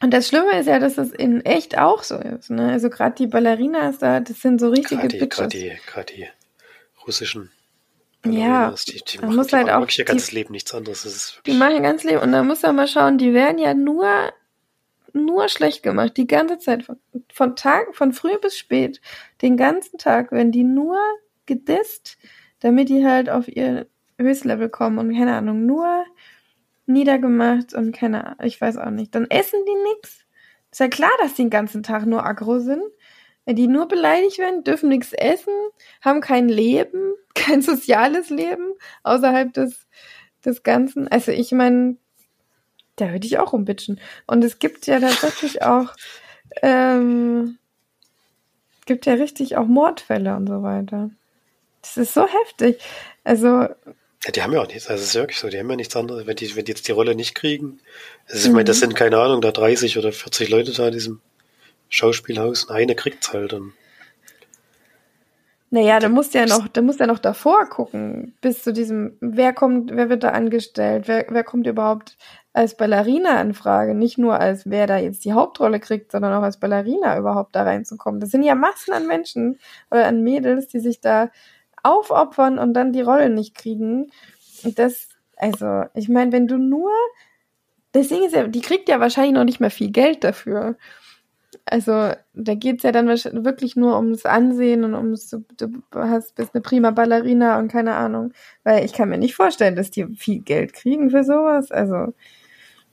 Und das Schlimme ist ja, dass das in echt auch so ist. Ne? Also gerade die Ballerinas da, das sind so richtige Gerade die, gerade die russischen ja, die, die machen, muss halt auch wirklich ihr ganzes Leben nichts anderes. die machen ihr ganzes Leben und da muss man mal schauen, die werden ja nur nur schlecht gemacht, die ganze Zeit von, von Tag, von früh bis spät, den ganzen Tag werden die nur gedisst, damit die halt auf ihr Höchstlevel kommen und keine Ahnung, nur niedergemacht und keine Ahnung, ich weiß auch nicht. Dann essen die nix. Ist ja klar, dass die den ganzen Tag nur aggro sind. Wenn die nur beleidigt werden, dürfen nichts essen, haben kein Leben, [LAUGHS] kein soziales Leben außerhalb des, des Ganzen. Also ich meine, da würde ich auch rumbitchen. Und es gibt ja tatsächlich auch, ähm, gibt ja richtig auch Mordfälle und so weiter. Das ist so heftig. Also. Ja, die haben ja auch nichts, also es ist wirklich so, die haben ja nichts anderes, wenn die, wenn die jetzt die Rolle nicht kriegen. Also ich meine, das mhm. sind, keine Ahnung, da 30 oder 40 Leute da in diesem Schauspielhaus und eine kriegt's halt dann. Naja, da musst ja noch, da musst ja noch davor gucken, bis zu diesem, wer kommt, wer wird da angestellt, wer, wer kommt überhaupt als Ballerina in Frage, nicht nur als wer da jetzt die Hauptrolle kriegt, sondern auch als Ballerina überhaupt da reinzukommen. Das sind ja Massen an Menschen oder an Mädels, die sich da aufopfern und dann die Rolle nicht kriegen. Und das, also, ich meine, wenn du nur, Ding ist ja, die kriegt ja wahrscheinlich noch nicht mehr viel Geld dafür. Also da geht's ja dann wirklich nur ums Ansehen und ums, du hast, bist eine prima Ballerina und keine Ahnung. Weil ich kann mir nicht vorstellen, dass die viel Geld kriegen für sowas. Also.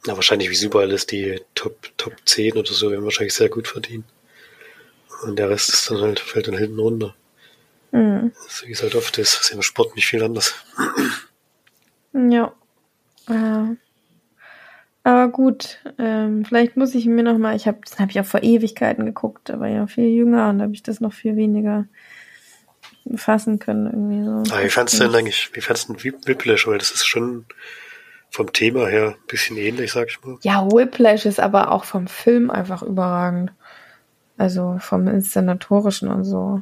Na, wahrscheinlich wie überall ist die Top, Top 10 oder so, werden wahrscheinlich sehr gut verdienen. Und der Rest ist dann halt, fällt dann hinten runter. Mhm. So wie es halt oft ist, ist im Sport nicht viel anders. [CLEARS THROAT] Ja. Ja. Aber gut, ähm, vielleicht muss ich mir noch mal, ich habe, das habe ich auch vor Ewigkeiten geguckt, aber ja viel jünger und da habe ich das noch viel weniger fassen können irgendwie so. Ah, wie fandst du denn eigentlich, wie fandst du denn Whiplash, weil das ist schon vom Thema her ein bisschen ähnlich, sag ich mal. Ja, Whiplash ist aber auch vom Film einfach überragend. Also vom Inszenatorischen und so.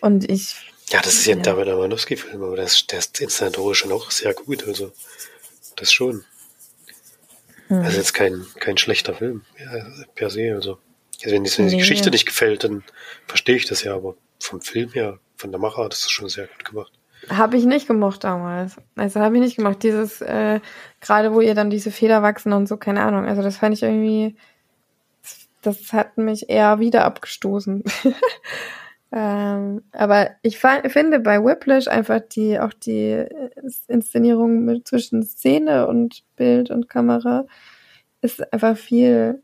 Und ich. Ja, das ist ja ein ja. David Aronofsky-Film, aber der ist, der ist inszenatorisch auch sehr gut, also das schon. Hm. Also jetzt kein, kein schlechter Film ja, per se. Also, also wenn, die, wenn die nee. Geschichte nicht gefällt, dann verstehe ich das ja, aber vom Film her, von der Macher, das ist schon sehr gut gemacht. Habe ich nicht gemocht damals. Also habe ich nicht gemacht. Dieses, äh, gerade wo ihr dann diese Feder wachsen und so, keine Ahnung. Also das fand ich irgendwie, das hat mich eher wieder abgestoßen. [LAUGHS] ähm, aber ich finde bei Whiplash einfach die, auch die Inszenierung mit, zwischen Szene und Bild und Kamera ist einfach viel,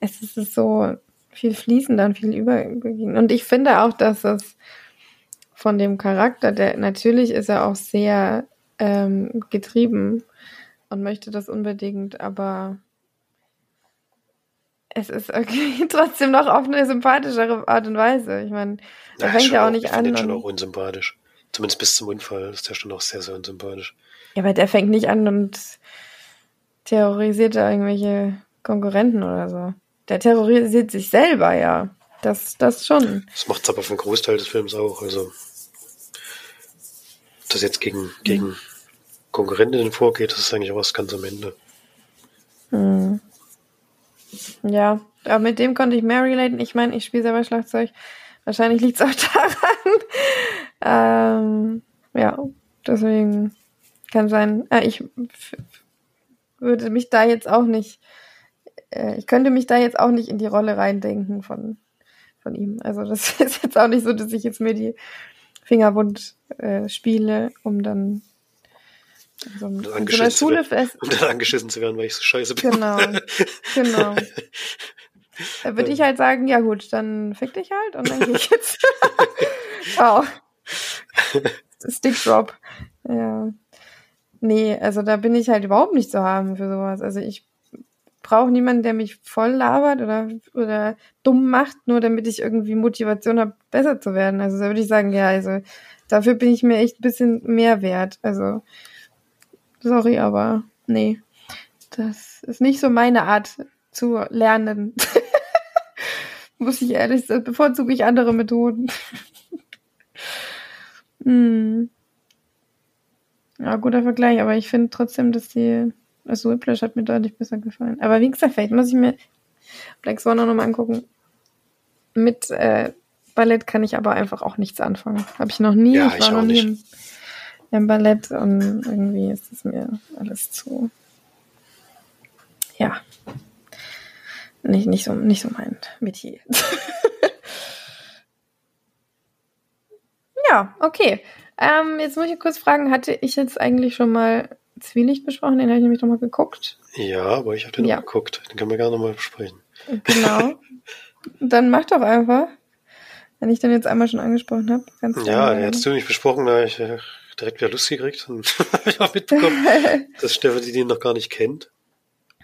es ist so viel fließender und viel übergehen. Und ich finde auch, dass es von dem Charakter, der natürlich ist er auch sehr ähm, getrieben und möchte das unbedingt, aber es ist irgendwie [LAUGHS] trotzdem noch auf eine sympathischere Art und Weise. Ich meine, er ja, fängt ja auch nicht ich an. Ich schon auch unsympathisch. Zumindest bis zum Unfall ist der schon auch sehr, sehr unsympathisch. Ja, aber der fängt nicht an und terrorisiert da irgendwelche Konkurrenten oder so. Der terrorisiert sich selber, ja. Das, das schon. Das macht es aber für einen Großteil des Films auch. Also, das jetzt gegen, gegen. Konkurrentinnen vorgeht, das ist eigentlich auch was ganz am Ende. Hm. Ja, aber mit dem konnte ich mehr relaten. Ich meine, ich spiele selber Schlagzeug. wahrscheinlich liegt es auch [LAUGHS] daran. ähm, ja, deswegen kann sein. Äh, ich würde mich da jetzt auch nicht, äh, ich könnte mich da jetzt auch nicht in die Rolle reindenken von, von ihm. Also das [LAUGHS] ist jetzt auch nicht so, dass ich jetzt mir die Finger wund äh, spiele, um dann so, um in so einer Schule fest. Um dann angeschissen zu werden, weil ich so scheiße bin. Genau, genau. [LAUGHS] Da würde ich halt sagen, ja gut, dann fick dich halt und dann gehe ich jetzt. Ciao. [LAUGHS] [LAUGHS] Stick Drop. Ja. Nee, also da bin ich halt überhaupt nicht zu haben für sowas. Also ich brauche niemanden, der mich voll labert oder, oder dumm macht, nur damit ich irgendwie Motivation habe, besser zu werden. Also da würde ich sagen, ja, also dafür bin ich mir echt ein bisschen mehr wert. Also sorry, aber nee, das ist nicht so meine Art zu lernen. [LAUGHS] Muss ich ehrlich sagen, bevorzuge ich andere Methoden. [LAUGHS] hm. Ja, guter Vergleich, aber ich finde trotzdem, dass die, also Whiplash hat mir deutlich besser gefallen. Aber wie gesagt, vielleicht muss ich mir Black Swan auch nochmal angucken. Mit äh, Ballett kann ich aber einfach auch nichts anfangen. Habe ich noch nie. Ja, ich war ich noch nie im, im, Ballett und irgendwie ist es mir alles zu. Ja. Nicht, nicht, so, nicht so mein Metier. [LAUGHS] ja, okay. Ähm, jetzt muss ich kurz fragen, hatte ich jetzt eigentlich schon mal Zwielicht besprochen? Den habe ich nämlich nochmal geguckt. Ja, aber ich habe den ja. noch geguckt. Den können wir gerne nochmal besprechen. Genau. [LAUGHS] Dann mach doch einfach. Wenn ich den jetzt einmal schon angesprochen habe. Ja, den hättest du nicht besprochen, da habe ich äh, direkt wieder Lust gekriegt [LAUGHS] und habe ich auch mitbekommen, [LAUGHS] dass Stefanie den noch gar nicht kennt.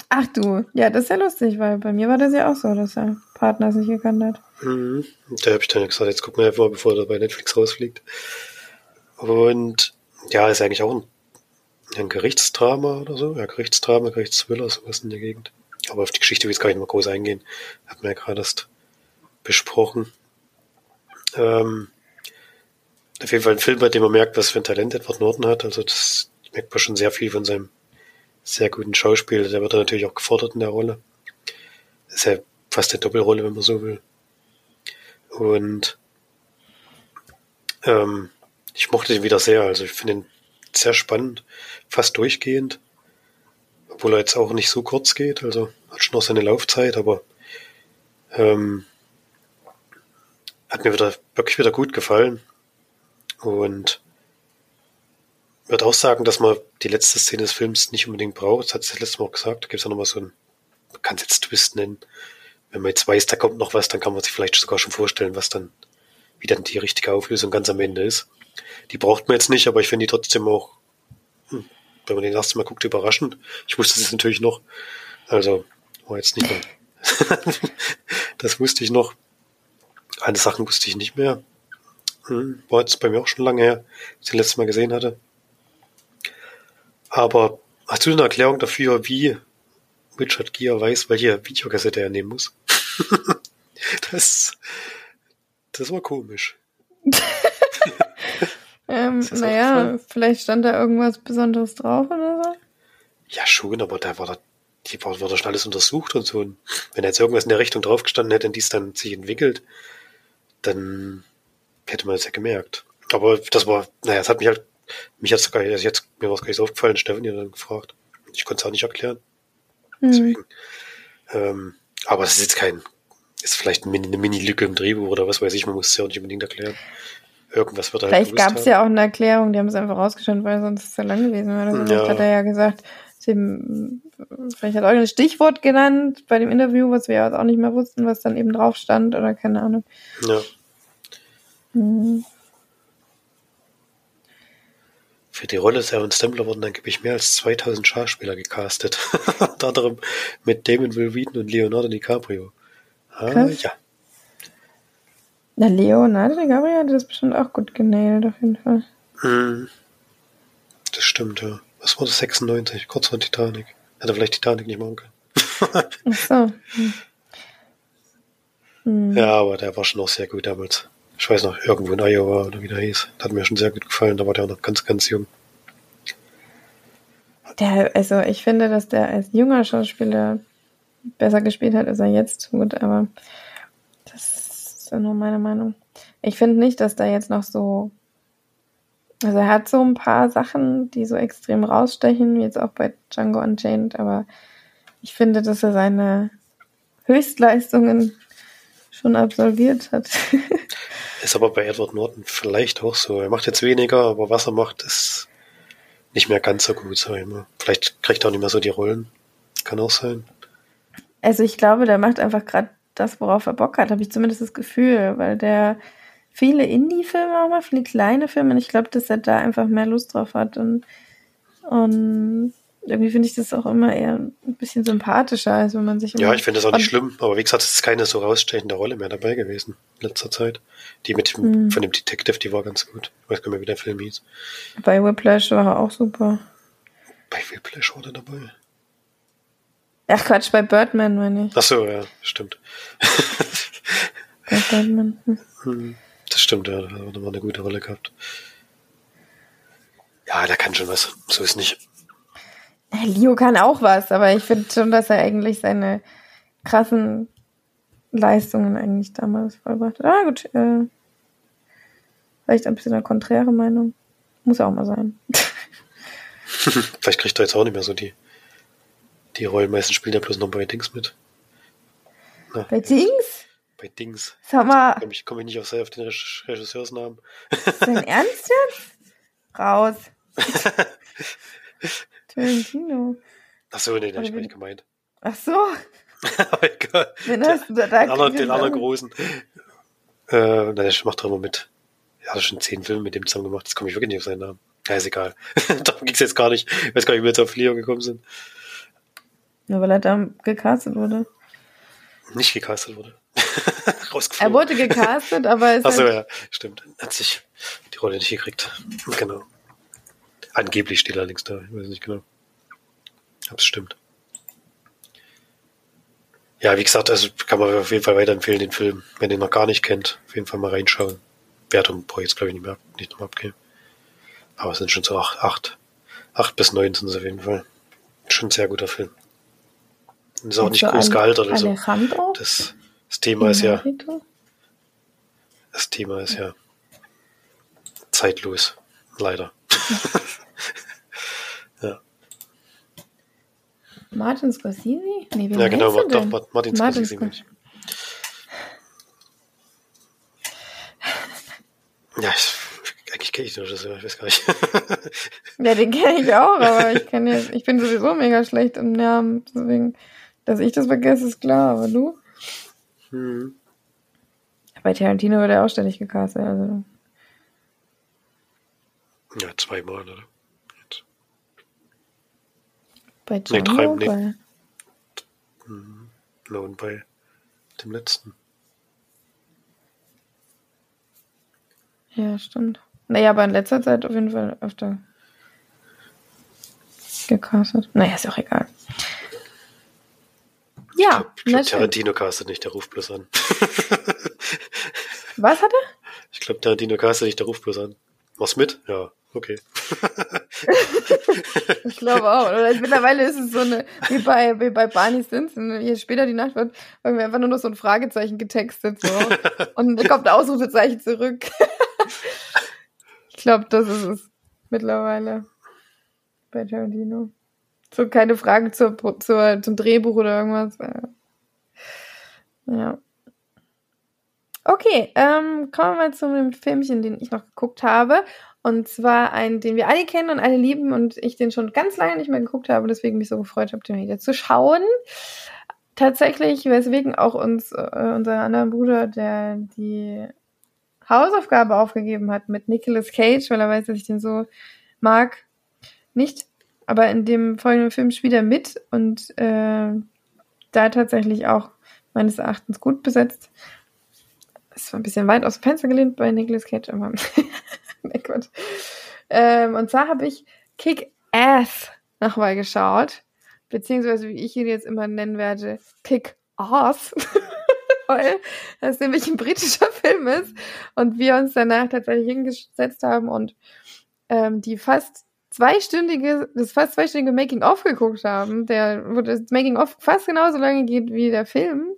Ach du, ja, das ist ja lustig, weil bei mir war das ja auch so, dass der Partner sich gekannt hat. Mhm. Da habe ich dann gesagt, jetzt gucken wir einfach mal, bevor er bei Netflix rausfliegt. Und ja, ist eigentlich auch ein, ein Gerichtsdrama oder so. Ja, Gerichtsdrama, Gerichtsthriller, sowas in der Gegend. Aber auf die Geschichte will ich jetzt gar nicht mal groß eingehen. Hat man ja gerade erst besprochen. Ähm, auf jeden Fall ein Film, bei dem man merkt, was für ein Talent Edward Norton hat. Also das merkt man schon sehr viel von seinem sehr guten Schauspiel. Der wird dann natürlich auch gefordert in der Rolle. Das ist ja fast eine Doppelrolle, wenn man so will. Und ähm, ich mochte den wieder sehr. Also ich finde ihn sehr spannend, fast durchgehend. Obwohl er jetzt auch nicht so kurz geht, also hat schon noch seine Laufzeit, aber ähm, hat mir wieder wirklich wieder gut gefallen. Und würde auch sagen, dass man die letzte Szene des Films nicht unbedingt braucht. Das hat es letztes Mal auch gesagt. Da gibt es ja nochmal so ein, man kann es jetzt Twist nennen. Wenn man jetzt weiß, da kommt noch was, dann kann man sich vielleicht sogar schon vorstellen, was dann, wie dann die richtige Auflösung ganz am Ende ist. Die braucht man jetzt nicht, aber ich finde die trotzdem auch, hm, wenn man den ersten Mal guckt, überraschend. Ich wusste es natürlich noch. Also, war jetzt nicht mehr. [LAUGHS] das wusste ich noch. Eine Sachen wusste ich nicht mehr. Hm, war jetzt bei mir auch schon lange her, als ich den letztes Mal gesehen hatte. Aber hast du eine Erklärung dafür, wie Richard Gere weiß, welche Videokassette er nehmen muss? [LAUGHS] das, das war komisch. [LAUGHS] Ähm, naja, vielleicht stand da irgendwas Besonderes drauf oder so. Ja, schon, aber da war da, die war, war doch schon alles untersucht und so. Und wenn jetzt irgendwas in der Richtung draufgestanden hätte und dies dann sich entwickelt, dann hätte man es ja gemerkt. Aber das war, naja, es hat mich halt, mich hat's gar nicht, also jetzt, mir war es gar nicht so aufgefallen, Steffen hat dann gefragt. Ich konnte es auch nicht erklären. Mhm. Deswegen. Ähm, aber das ist jetzt kein, ist vielleicht eine Mini-Lücke im Drehbuch oder was weiß ich, man muss es ja auch nicht unbedingt erklären. Irgendwas wird er halt Vielleicht gab es ja auch eine Erklärung, die haben es einfach rausgestellt, weil sonst ist es ja lang gewesen. Oder so. Ja. Hat er ja gesagt, sie, vielleicht hat er auch ein Stichwort genannt bei dem Interview, was wir ja auch nicht mehr wussten, was dann eben drauf stand oder keine Ahnung. Ja. Mhm. Für die Rolle Seven Stempler wurden angeblich mehr als 2000 Schauspieler gecastet. [LAUGHS] Unter anderem mit Damon Will Wheaton und Leonardo DiCaprio. Ah, ja. Na, Leonardo DiCaprio hat das bestimmt auch gut genäht, auf jeden Fall. Hm. Das stimmt, ja. Was war das? 96, kurz vor Titanic. Hätte vielleicht Titanic nicht machen können. [LAUGHS] Ach so. Hm. Hm. Ja, aber der war schon auch sehr gut damals. Ich weiß noch, irgendwo in Iowa oder wie der hieß. Das hat mir schon sehr gut gefallen, da war der auch noch ganz, ganz jung. Der, also ich finde, dass der als junger Schauspieler besser gespielt hat, als er jetzt tut, aber ist ja nur meine Meinung. Ich finde nicht, dass da jetzt noch so. Also er hat so ein paar Sachen, die so extrem rausstechen, wie jetzt auch bei Django Unchained, aber ich finde, dass er seine Höchstleistungen schon absolviert hat. [LAUGHS] Ist aber bei Edward Norton vielleicht auch so. Er macht jetzt weniger, aber was er macht, ist nicht mehr ganz so gut, sag ich mal. Vielleicht kriegt er auch nicht mehr so die Rollen. Kann auch sein. Also ich glaube, der macht einfach gerade das, worauf er Bock hat, habe ich zumindest das Gefühl, weil der viele Indie-Filme auch mal, viele kleine Filme und ich glaube, dass er da einfach mehr Lust drauf hat und, und irgendwie finde ich das auch immer eher ein bisschen sympathischer, als wenn man sich. Ja, ich finde das auch nicht schlimm, aber wie gesagt, es ist keine so rausstechende Rolle mehr dabei gewesen in letzter Zeit. Die mit dem, hm. von dem Detective, die war ganz gut. Ich weiß gar nicht mehr, wie der Film hieß. Bei Whiplash war er auch super. Bei Whiplash war er dabei. Ach Quatsch, bei Birdman meine ich. Ach so, ja, stimmt. bei Birdman. Hm. hm. Das stimmt, ja, da hat er mal eine gute Rolle gehabt. Ja, der kann schon was. So ist nicht. Leo kann auch was, aber ich finde schon, dass er eigentlich seine krassen Leistungen eigentlich damals vollbracht hat. Ah, gut. Äh, vielleicht ein bisschen eine konträre Meinung. Muss auch mal sein. [LAUGHS] vielleicht kriegt er jetzt auch nicht mehr so die, die Rollen. Meistens spielt er bloß noch bei Dings mit. Na, bei Dings? Bei Dings. Sag mal. Komme ich, komm ich nicht auf, auf den Regisseursnamen. Ist dein [LAUGHS] Ernst jetzt? Raus. [LAUGHS] Tarantino. Ach so, nee, den habe ich gar nicht gemeint. Ach so. [LAUGHS] Wen hast du da den, anderen, den anderen großen. Äh, der macht doch immer mit. Er hat schon zehn Filme mit dem zusammen gemacht. Jetzt komme ich wirklich nicht auf seinen Namen. Ja, ist egal. Darum ging es jetzt gar nicht. Ich weiß gar nicht, wie wir jetzt auf Leo gekommen sind. Nur weil er da gecastet wurde. Nicht gecastet wurde. [LAUGHS] er wurde gecastet, aber es Achso, halt ja, stimmt. Hat sich die Rolle nicht gekriegt. Genau. Angeblich steht allerdings da. Ich weiß nicht genau. Ob es stimmt. Ja, wie gesagt, also kann man auf jeden Fall weiterempfehlen, den Film. Wenn ihr ihn noch gar nicht kennt, auf jeden Fall mal reinschauen. Wertung brauche ich jetzt, glaube ich, nicht mehr nicht nochmal abgeben. Aber es sind schon so acht, acht, acht bis neun sind es auf jeden Fall. Schon ein sehr guter Film. Und ist auch nicht groß gealtert. Also das, das Thema ist ja. Das Thema ist ja zeitlos. Leider. [LAUGHS] ja. Martin Scorsese? Nee, ja, genau, Ma doch, Ma Martin, Martin Scorsese. ja, ich, eigentlich kenne ich den Regisseur, ich weiß gar nicht. ja, den kenne ich auch, aber [LAUGHS] ich, jetzt, ich bin sowieso mega schlecht im Namen, deswegen, dass ich das vergesse, ist klar, aber du? Hm. Bei Tarantino wird er auch ständig gecastet, also. Ja, zweimal, oder? Jetzt. Bei Django? Nee, drei, nee. Bei... Hm, no, und bei dem letzten. Ja, stimmt. Naja, aber in letzter Zeit auf jeden Fall öfter gecastet. Naja, ist auch egal. Ja, ich glaube, glaub, Tarantino castet nicht, der ruft bloß an. [LAUGHS] Was hat er? Ich glaube, Tarantino castet nicht, der ruft bloß an. Mach's mit? Ja, okay. [LAUGHS] ich glaube auch. Oder mittlerweile ist es so eine, wie bei, wie bei Barney Stinson, je später die Nacht wird, irgendwie einfach nur noch so ein Fragezeichen getextet, so. [LAUGHS] Und dann kommt ein Ausrufezeichen zurück. ich glaube, das ist es mittlerweile. Bei Tarantino. So keine Fragen zur, zur, zum Drehbuch oder irgendwas. Ja. Okay, ähm, kommen wir mal zu einem Filmchen, den ich noch geguckt habe. Und zwar einen, den wir alle kennen und alle lieben und ich den schon ganz lange nicht mehr geguckt habe, deswegen mich so gefreut habe, den wieder zu schauen. Tatsächlich, weswegen auch uns äh, unser anderer Bruder, der die Hausaufgabe aufgegeben hat mit Nicolas Cage, weil er weiß, dass ich den so mag. Nicht, aber in dem folgenden Film spielt er mit und äh, da tatsächlich auch meines Erachtens gut besetzt ist zwar ein bisschen weit aus dem Fenster gelehnt bei Nicolas Cage, aber [LAUGHS] nee, Gott. Ähm, und zwar habe ich Kick-Ass nochmal geschaut, beziehungsweise wie ich ihn jetzt immer nennen werde, Kick-Ass, [LAUGHS] weil das nämlich ein britischer Film ist und wir uns danach tatsächlich hingesetzt haben und ähm, die fast zweistündige, das fast zweistündige Making-of geguckt haben, der, wo das Making-of fast genauso lange geht wie der Film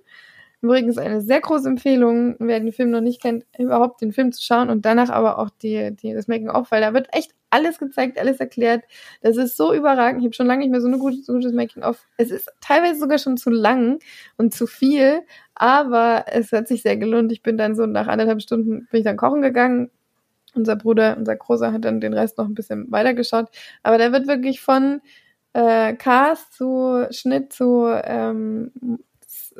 Übrigens eine sehr große Empfehlung, wer den Film noch nicht kennt, überhaupt den Film zu schauen und danach aber auch die, die, das Making-of, weil da wird echt alles gezeigt, alles erklärt. Das ist so überragend. Ich habe schon lange nicht mehr so, eine gute, so gutes Making-of. Es ist teilweise sogar schon zu lang und zu viel, aber es hat sich sehr gelohnt. Ich bin dann so nach anderthalb Stunden bin ich dann kochen gegangen. Unser Bruder, unser Großer hat dann den Rest noch ein bisschen weitergeschaut. Aber der wird wirklich von äh, Cast zu Schnitt zu ähm,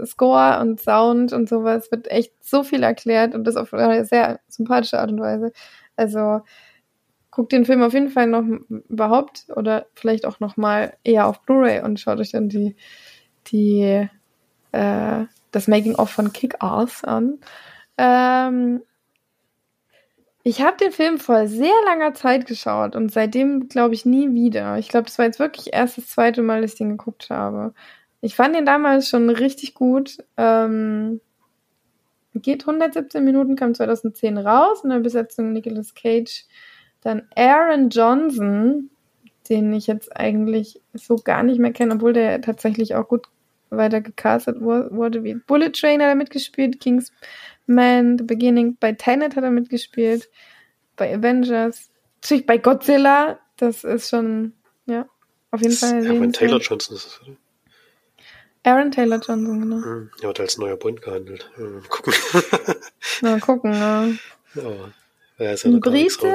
Score und Sound und sowas wird echt so viel erklärt und das auf eine sehr sympathische Art und Weise. Also guckt den Film auf jeden Fall noch überhaupt oder vielleicht auch noch mal eher auf Blu-ray und schaut euch dann die die äh, das Making of von Kick-Ass an. Ähm, ich habe den Film vor sehr langer Zeit geschaut und seitdem glaube ich nie wieder. Ich glaube, das war jetzt wirklich erst das zweite Mal, dass ich den geguckt habe. Ich fand den damals schon richtig gut. Ähm, geht 117 Minuten, kam 2010 raus in der Besetzung Nicolas Cage. Dann Aaron Johnson, den ich jetzt eigentlich so gar nicht mehr kenne, obwohl der tatsächlich auch gut weiter gecastet wurde, wie Bullet Train hat er mitgespielt, Kingsman, The Beginning, bei Tenet hat er mitgespielt, bei Avengers, natürlich bei Godzilla, das ist schon, ja, auf jeden Fall. Aaron Taylor Johnson ist das, oder? Aaron Taylor Johnson, genau. Hm, er wird als neuer Bund gehandelt. Mal gucken. [LAUGHS] Mal gucken, ja. ja er ist ja Ein Brite,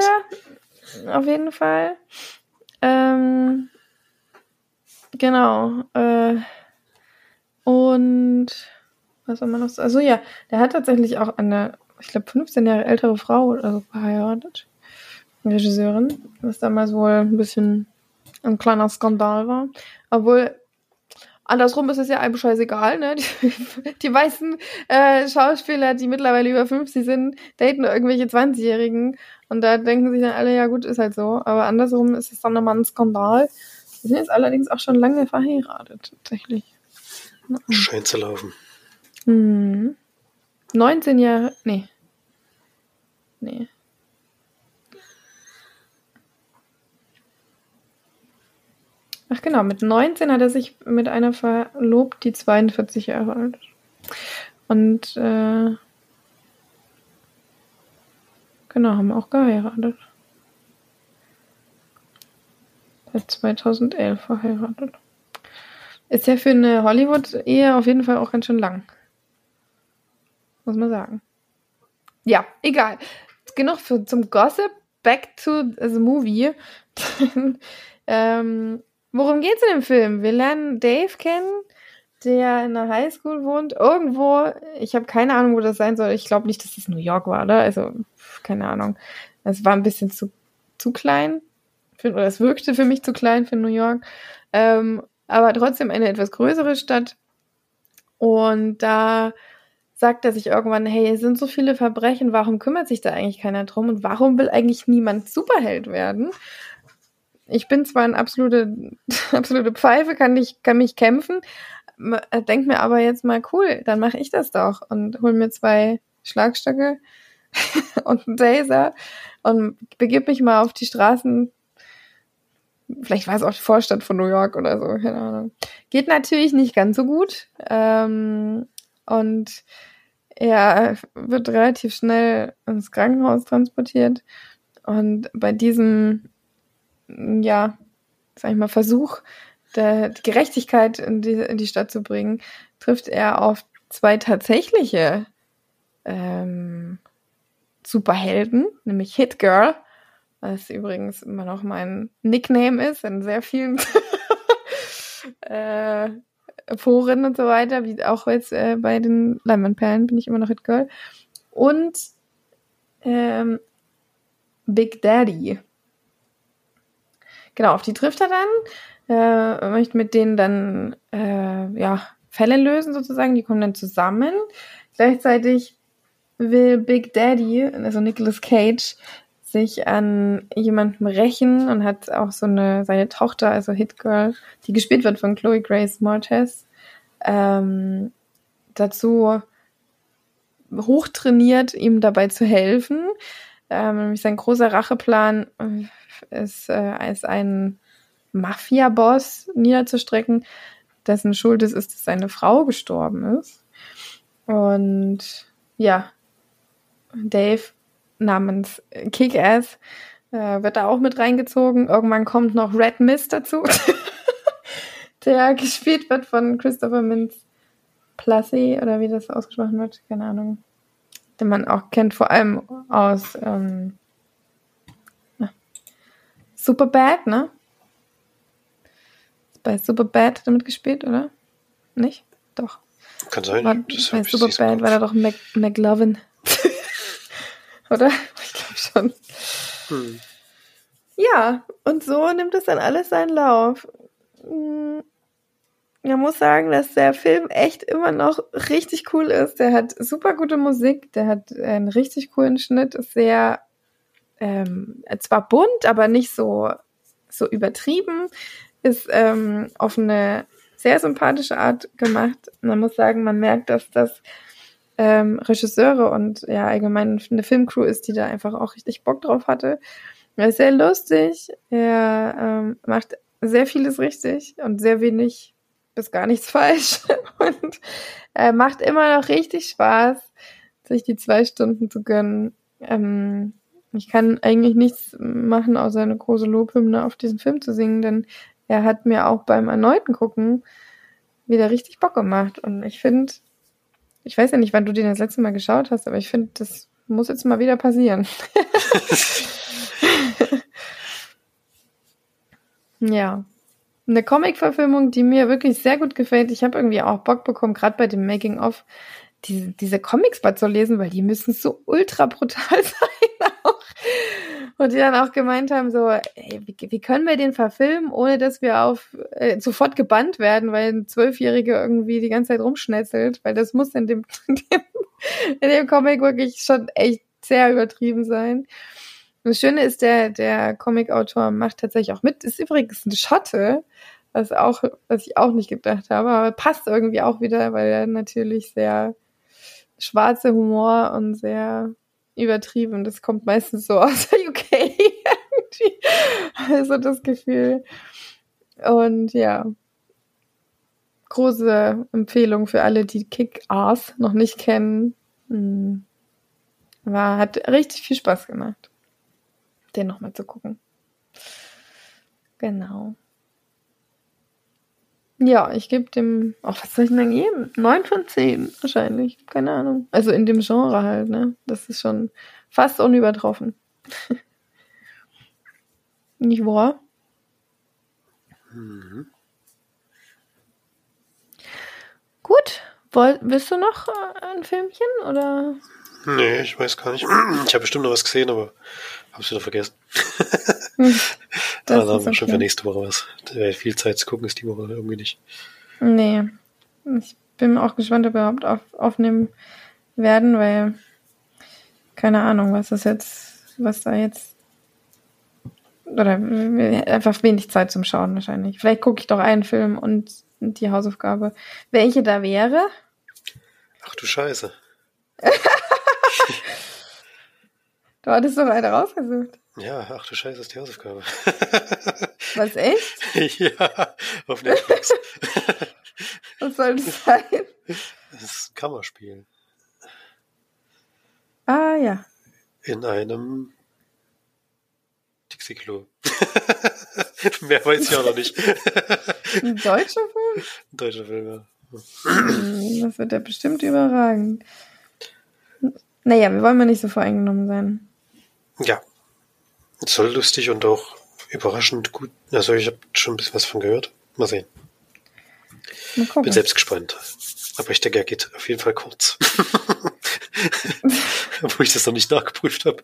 auf jeden Fall. Ähm, genau. Äh, und was soll man noch sagen? Also ja, der hat tatsächlich auch eine, ich glaube, 15 Jahre ältere Frau oder so verheiratet. Regisseurin, was damals wohl ein bisschen ein kleiner Skandal war. Obwohl Andersrum ist es ja einem scheißegal, ne? Die, [LAUGHS] die meisten äh, Schauspieler, die mittlerweile über 50 sind, daten irgendwelche 20-Jährigen. Und da denken sich dann alle, ja gut, ist halt so. Aber andersrum ist es dann nochmal ein Skandal. Die sind jetzt allerdings auch schon lange verheiratet, tatsächlich. Scheint zu laufen. Hm. 19 Jahre, nee. Nee. Ach genau, mit 19 hat er sich mit einer verlobt, die 42 Jahre alt ist. Und äh, genau, haben auch geheiratet. Seit 2011 verheiratet. Ist ja für eine Hollywood-Ehe auf jeden Fall auch ganz schön lang. Muss man sagen. Ja, egal. Genug für, zum Gossip. Back to the movie. [LAUGHS] ähm, Worum geht's in dem Film? Wir lernen Dave kennen, der in einer Highschool wohnt. Irgendwo, ich habe keine Ahnung, wo das sein soll. Ich glaube nicht, dass es New York war, oder? Also, keine Ahnung. Es war ein bisschen zu, zu klein. Für, oder es wirkte für mich zu klein für New York. Ähm, aber trotzdem eine etwas größere Stadt. Und da sagt er sich irgendwann, hey, es sind so viele Verbrechen, warum kümmert sich da eigentlich keiner drum und warum will eigentlich niemand Superheld werden? ich bin zwar eine absolute, [LAUGHS] absolute Pfeife, kann, ich, kann mich kämpfen, äh, denk mir aber jetzt mal, cool, dann mache ich das doch und hol mir zwei Schlagstöcke [LAUGHS] und einen Taser und begib mich mal auf die Straßen. Vielleicht war es auch die Vorstadt von New York oder so, keine Ahnung. Geht natürlich nicht ganz so gut. Ähm, und er wird relativ schnell ins Krankenhaus transportiert. Und bei diesem ja, sag ich mal, Versuch, der, die Gerechtigkeit in die, in die Stadt zu bringen, trifft er auf zwei tatsächliche ähm, Superhelden, nämlich Hit Girl, was übrigens immer noch mein Nickname ist in sehr vielen [LAUGHS] äh, Foren und so weiter, wie auch jetzt äh, bei den Leinwandperlen bin ich immer noch Hit Girl. Und ähm, Big Daddy, Genau, auf die trifft er dann, äh, möchte mit denen dann äh, ja, Fälle lösen sozusagen, die kommen dann zusammen. Gleichzeitig will Big Daddy, also Nicolas Cage, sich an jemandem rächen und hat auch so eine, seine Tochter, also Hit Girl, die gespielt wird von Chloe Grace Moretz, ähm, dazu hochtrainiert, ihm dabei zu helfen. Ähm, sein großer Racheplan ist, äh, als einen Mafia-Boss niederzustrecken, dessen Schuld es ist, dass seine Frau gestorben ist. Und ja, Dave namens Kick-Ass äh, wird da auch mit reingezogen. Irgendwann kommt noch Red Mist dazu, [LAUGHS] der gespielt wird von Christopher Mintz Plassey oder wie das ausgesprochen wird, keine Ahnung. Den man auch kennt, vor allem aus ähm, Superbad, ne? Bei Superbad damit gespielt, oder? Nicht? Doch. Kann sein. War, bei Superbad war da doch Mac McLovin. [LAUGHS] oder? [LAUGHS] Ich glaube schon. Hm. Ja, und so nimmt es dann alles seinen Lauf. Hm, man muss sagen, dass der Film echt immer noch richtig cool ist. Der hat super gute Musik, der hat einen richtig coolen Schnitt, ist sehr ähm, zwar bunt, aber nicht so, so übertrieben, ist ähm, auf eine sehr sympathische Art gemacht. Man muss sagen, man merkt, dass das ähm, Regisseure und ja allgemein eine Filmcrew ist, die da einfach auch richtig Bock drauf hatte. Er ist sehr lustig, er ähm, macht sehr vieles richtig und sehr wenig bis gar nichts [LAUGHS] falsch und er macht immer noch richtig Spaß, sich die zwei Stunden zu gönnen. Ähm, ich kann eigentlich nichts machen, außer eine große Lobhymne auf diesen Film zu singen, denn er hat mir auch beim erneuten Gucken wieder richtig Bock gemacht. Und ich finde, ich weiß ja nicht, wann du den das letzte Mal geschaut hast, aber ich finde, das muss jetzt mal wieder passieren. [LAUGHS] ja. Eine Comic-Verfilmung, die mir wirklich sehr gut gefällt. Ich habe irgendwie auch Bock bekommen, gerade bei dem Making-of, diese, diese Comics mal zu lesen, weil die müssen so ultra brutal [LAUGHS] sein. Und die dann auch gemeint haben, so, ey, wie, wie können wir den verfilmen, ohne dass wir auf äh, sofort gebannt werden, weil ein Zwölfjähriger irgendwie die ganze Zeit rumschnetzelt, weil das muss in dem, [LAUGHS] in dem, in dem Comic wirklich schon echt sehr übertrieben sein. Das Schöne ist, der, der Comic-Autor macht tatsächlich auch mit, ist übrigens ein Schotte, was auch, was ich auch nicht gedacht habe, aber passt irgendwie auch wieder, weil er natürlich sehr schwarze Humor und sehr übertrieben. Das kommt meistens so [LAUGHS] aus der UK. also das Gefühl. Und ja, große Empfehlung für alle, die Kick-Ass noch nicht kennen. Hm. War, hat richtig viel Spaß gemacht, den nochmal zu gucken. Genau. Ja, ich gebe dem, ach, was soll ich denn geben? Neun von zehn, wahrscheinlich. Keine Ahnung. Also in dem Genre halt, ne? Das ist schon fast unübertroffen. [LAUGHS] Nicht wahr? Mhm. Gut. Woll, willst du noch äh, ein Filmchen oder? Nee, ich weiß gar nicht. [CLEARS THROAT] Ich habe bestimmt noch was gesehen, aber hab's wieder vergessen. Hm. [LAUGHS] Dann haben wir schon für nächste Woche was. Viel Zeit zu gucken ist die Woche irgendwie nicht. Nee. Ich bin auch gespannt, ob wir überhaupt auf, aufnehmen werden, weil keine Ahnung, was das jetzt, was da jetzt oder einfach wenig Zeit zum Schauen wahrscheinlich. Vielleicht gucke ich doch einen Film und die Hausaufgabe. Welche da wäre? Ach du Scheiße. [LAUGHS] du hattest doch eine rausgesucht. Ja, ach du Scheiße, ist die Hausaufgabe. [LAUGHS] Was, echt? [LAUGHS] ja, auf Netflix. [LAUGHS] Was soll das sein? Das ist ein Kammerspiel. Ah, ja. In einem Dixie-Klo. Mehr weiß ich auch noch nicht. ein deutscher Film? Ein deutscher Film, ja. Hm, das wird ja bestimmt überragend. Naja, wir wollen mal nicht so voreingenommen sein. Ja, soll lustig und auch überraschend gut. Also ich habe schon ein bisschen was von gehört. Mal sehen. Mal Bin selbst gespannt. Aber ich denke, er geht auf jeden Fall kurz. [LAUGHS] Wo ich das noch nicht nachgeprüft habe.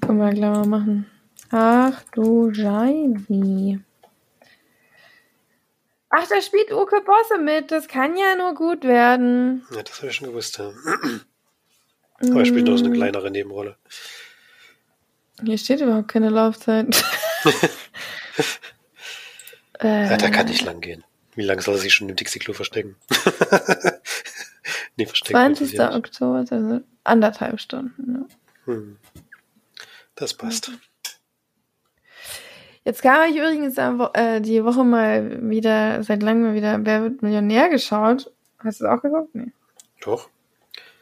Können wir gleich mal machen. Ach du Scheiße. Ach, da spielt Uke Bosse mit. Das kann ja nur gut werden. Ja, das habe ich schon gewusst. Ja. Aber er spielt auch so eine mm. kleinere Nebenrolle. Hier steht überhaupt keine Laufzeit. [LAUGHS] äh, ja, der kann nicht lang gehen. Wie lange soll er sich schon im Dixie-Klo verstecken? [LAUGHS] nee, verstecken. 20. Oktober, also anderthalb Stunden. Ne? Hm. Das passt. Jetzt habe ich übrigens äh, die Woche mal wieder, seit langem mal wieder Wer wird Millionär geschaut. Hast du es auch geguckt? Nee. Doch.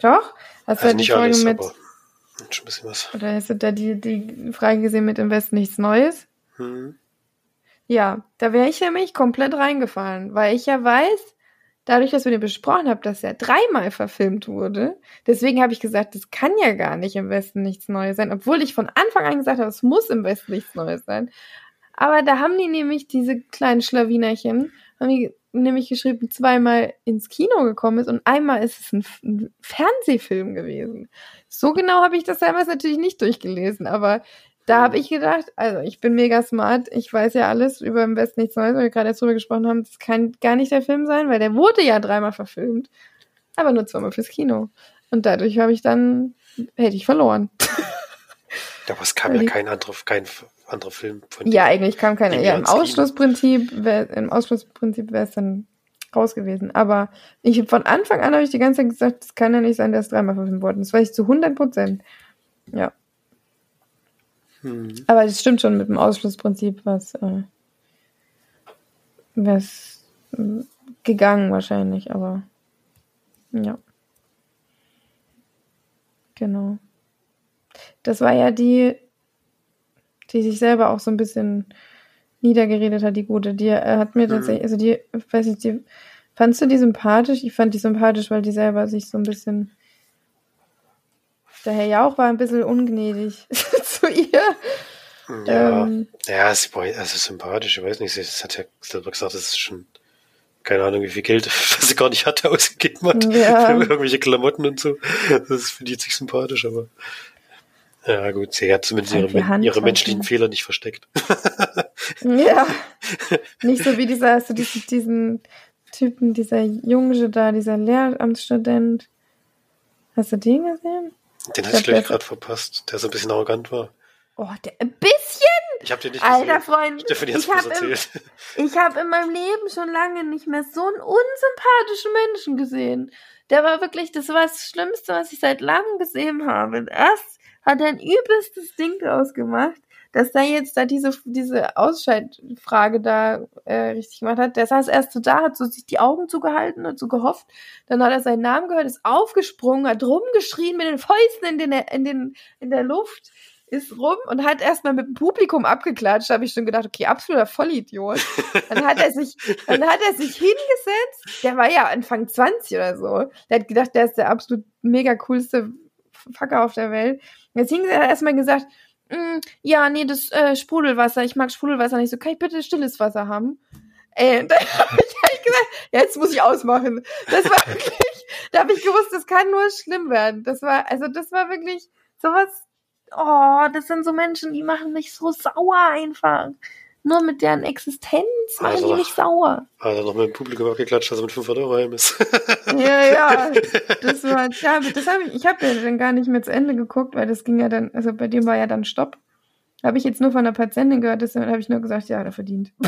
Doch? Hast du Also halt die nicht Folge alles, mit, schon ein bisschen was. oder hast du da die, die Frage gesehen mit Im Westen nichts Neues? Hm. Ja, da wäre ich nämlich komplett reingefallen, weil ich ja weiß, dadurch, dass wir den besprochen haben, dass er dreimal verfilmt wurde. Deswegen habe ich gesagt, das kann ja gar nicht im Westen nichts Neues sein, obwohl ich von Anfang an gesagt habe, es muss im Westen nichts Neues sein. Aber da haben die nämlich diese kleinen Schlawinerchen, haben die nämlich geschrieben, zweimal ins Kino gekommen ist und einmal ist es ein, ein Fernsehfilm gewesen. So genau habe ich das damals natürlich nicht durchgelesen, aber da habe ich gedacht, also ich bin mega smart, ich weiß ja alles über im Westen nichts Neues, weil wir gerade erst drüber gesprochen haben, das kann gar nicht der Film sein, weil der wurde ja dreimal verfilmt, aber nur zweimal fürs Kino. Und dadurch habe ich dann, hätte ich verloren. Aber es kam ja kein anderer, kein anderer Film von Ja, dir. eigentlich kam keine. Ja, im. Ausschlussprinzip, wär, im Ausschlussprinzip wäre es dann raus gewesen. Aber ich von Anfang an habe ich die ganze Zeit gesagt, es kann ja nicht sein, dass dreimal verfilmt worden. ist. Das weiß ich zu 100 Prozent. Ja, Hm. aber das stimmt schon mit dem Ausschlussprinzip, was, äh, was äh, gegangen wahrscheinlich, aber ja. Genau. Das war ja die, die sich selber auch so ein bisschen niedergeredet hat, die gute. Die äh, hat mir Mhm. tatsächlich, also die, ich weiß nicht, die, fandst du die sympathisch? Ich fand die sympathisch, weil die selber sich so ein bisschen, der Herr Jauch war ein bisschen ungnädig [LAUGHS] zu ihr. Ja, Ähm, ja, sie war also sympathisch, ich weiß nicht, sie hat ja selber gesagt, das ist schon, keine Ahnung, wie viel Geld, [LAUGHS] was sie gar nicht hatte, ausgegeben hat. Ja. Für irgendwelche Klamotten und so. Das finde ich sich sympathisch, aber. Ja, gut, sie hat zumindest ihre, ihre menschlichen Fehler nicht versteckt. Ja. [LAUGHS] Nicht so wie dieser, hast du diesen, diesen Typen, dieser Junge da, dieser Lehramtsstudent. Hast du den gesehen? Den hatte Der ich, glaube ich, Beste. gerade verpasst, der so ein bisschen arrogant war. Oh, der ein bisschen, Ich habe den nicht alter gesehen. Freund. Stefanie hat's Ich habe im, ich hab in meinem Leben schon lange nicht mehr so einen unsympathischen Menschen gesehen. Der war wirklich, das war das Schlimmste, was ich seit langem gesehen habe. Erst hat ein übelstes Ding draus gemacht, dass da jetzt da diese, diese Ausscheidfrage da äh, richtig gemacht hat. Der saß erst so da, hat so sich die Augen zugehalten, hat so gehofft. Dann hat er seinen Namen gehört, ist aufgesprungen, hat rumgeschrien mit den Fäusten in, den, in, den, in der Luft, ist rum und hat erstmal mit dem Publikum abgeklatscht. Da habe ich schon gedacht, okay, absoluter Vollidiot. Dann hat er sich, dann hat er sich hingesetzt. Der war ja Anfang 20 oder so. Der hat gedacht, der ist der absolut mega coolste Fucker auf der Welt. Jetzt hingesetzt hat er erstmal gesagt, "Mm, ja, nee, das äh, Sprudelwasser, ich mag Sprudelwasser nicht so. Kann ich bitte stilles Wasser haben? Ey, und [LAUGHS] dann habe ich halt gesagt, jetzt muss ich ausmachen. Das war [LAUGHS] wirklich, da habe ich gewusst, das kann nur schlimm werden. Das war, also das war wirklich sowas, oh, das sind so Menschen, die machen mich so sauer einfach. Nur mit deren Existenz machen Also die mich sauer. Hat er noch mit dem Publikum abgeklatscht, dass er mit 500 Euro heim ist. [LAUGHS] Ja, ja, [LAUGHS] das war, ja, das habe ich, ich habe ja dann gar nicht mehr zu Ende geguckt, weil das ging ja dann, also bei dem war ja dann Stopp. Habe ich jetzt nur von der Patientin gehört, deswegen habe ich nur gesagt, ja, hat er verdient. [LAUGHS]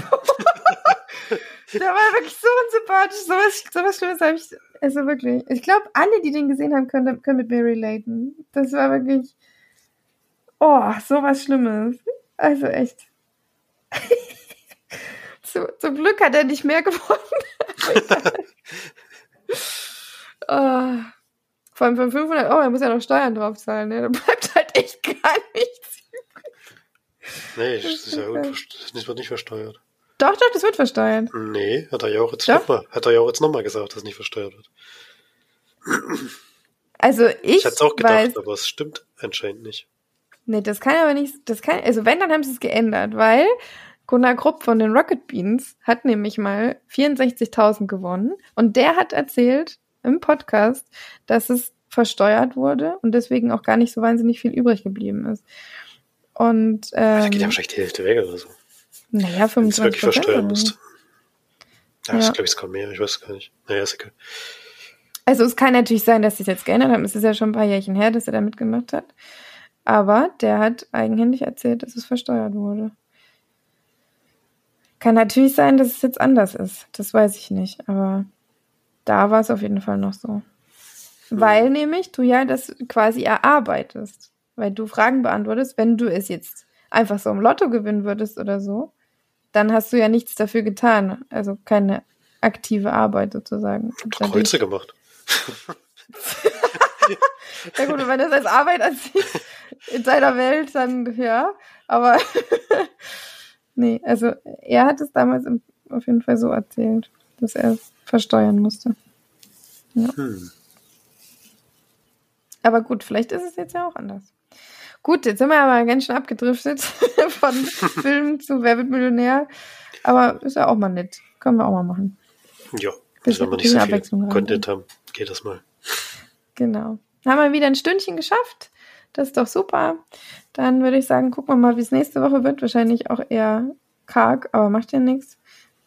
Der war wirklich so unsympathisch, sowas, sowas Schlimmes habe ich, also wirklich. Ich glaube, alle, die den gesehen haben, können, können mit mir relaten. Das war wirklich, oh, sowas Schlimmes. Also echt. [LAUGHS] Zu, zum Glück hat er nicht mehr gewonnen. oh. [LAUGHS] Vor allem von 500 Euro, er muss ja noch Steuern drauf zahlen, ne? Da bleibt halt echt gar nichts. nee, Das das, ist ja unverst- das wird nicht versteuert. Doch, doch, das wird versteuert. Nee, hat er ja auch jetzt nochmal, hat er ja auch jetzt nochmal gesagt, dass es nicht versteuert wird. Also ich, Ich hätte es auch gedacht, weiß, aber es stimmt anscheinend nicht. Nee, das kann aber nicht, das kann, also wenn, dann haben sie es geändert, weil Gunnar Krupp von den Rocket Beans hat nämlich mal 64.000 gewonnen und der hat erzählt im Podcast, dass es versteuert wurde und deswegen auch gar nicht so wahnsinnig viel übrig geblieben ist. Und Da ähm, geht ja wahrscheinlich die Hälfte weg oder so. naja, Wenn du es 25 wirklich versteuern musst. Ja, Ja. ich glaube, es kommt mehr, ich weiß gar nicht. Naja, ist egal. Also es kann natürlich sein, dass sie es jetzt geändert haben. Es ist ja schon ein paar Jährchen her, dass er da mitgemacht hat. Aber der hat eigenhändig erzählt, dass es versteuert wurde. Kann natürlich sein, dass es jetzt anders ist. Das weiß ich nicht. Aber da war es auf jeden Fall noch so. Weil nämlich du ja das quasi erarbeitest. Weil du Fragen beantwortest. Wenn du es jetzt einfach so im Lotto gewinnen würdest oder so, dann hast du ja nichts dafür getan. Also keine aktive Arbeit sozusagen. Ich hab Kreuze gemacht. [LAUGHS] ja gut, wenn das als Arbeit ansieht in seiner Welt, dann ja. Aber [LAUGHS] nee, also er hat es damals auf jeden Fall so erzählt, dass er es versteuern musste. Ja. Hm. Aber gut, vielleicht ist es jetzt ja auch anders. Gut, jetzt sind wir aber ganz schön abgedriftet [LAUGHS] von [LAUGHS] Film zu Wer wird Millionär. Aber ist ja auch mal nett. Können wir auch mal machen. Ja, wenn wir nicht so viel Content haben, geht das mal. Genau. Haben wir wieder ein Stündchen geschafft. Das ist doch super. Dann würde ich sagen, gucken wir mal, wie es nächste Woche wird. Wahrscheinlich auch eher karg, aber macht ja nichts.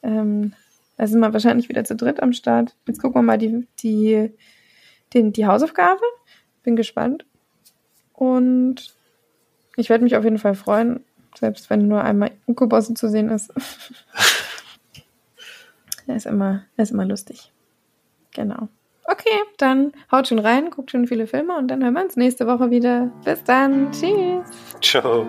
Ähm, da sind wir wahrscheinlich wieder zu dritt am Start. Jetzt gucken wir mal die, die, den, die Hausaufgabe. Bin gespannt. Und ich werde mich auf jeden Fall freuen, selbst wenn nur einmal Uko-Bosse zu sehen ist. [LAUGHS] er ist immer, er ist immer lustig. Genau. Okay, dann haut schon rein, guckt schon viele Filme und dann hören wir uns nächste Woche wieder. Bis dann. Tschüss. Ciao.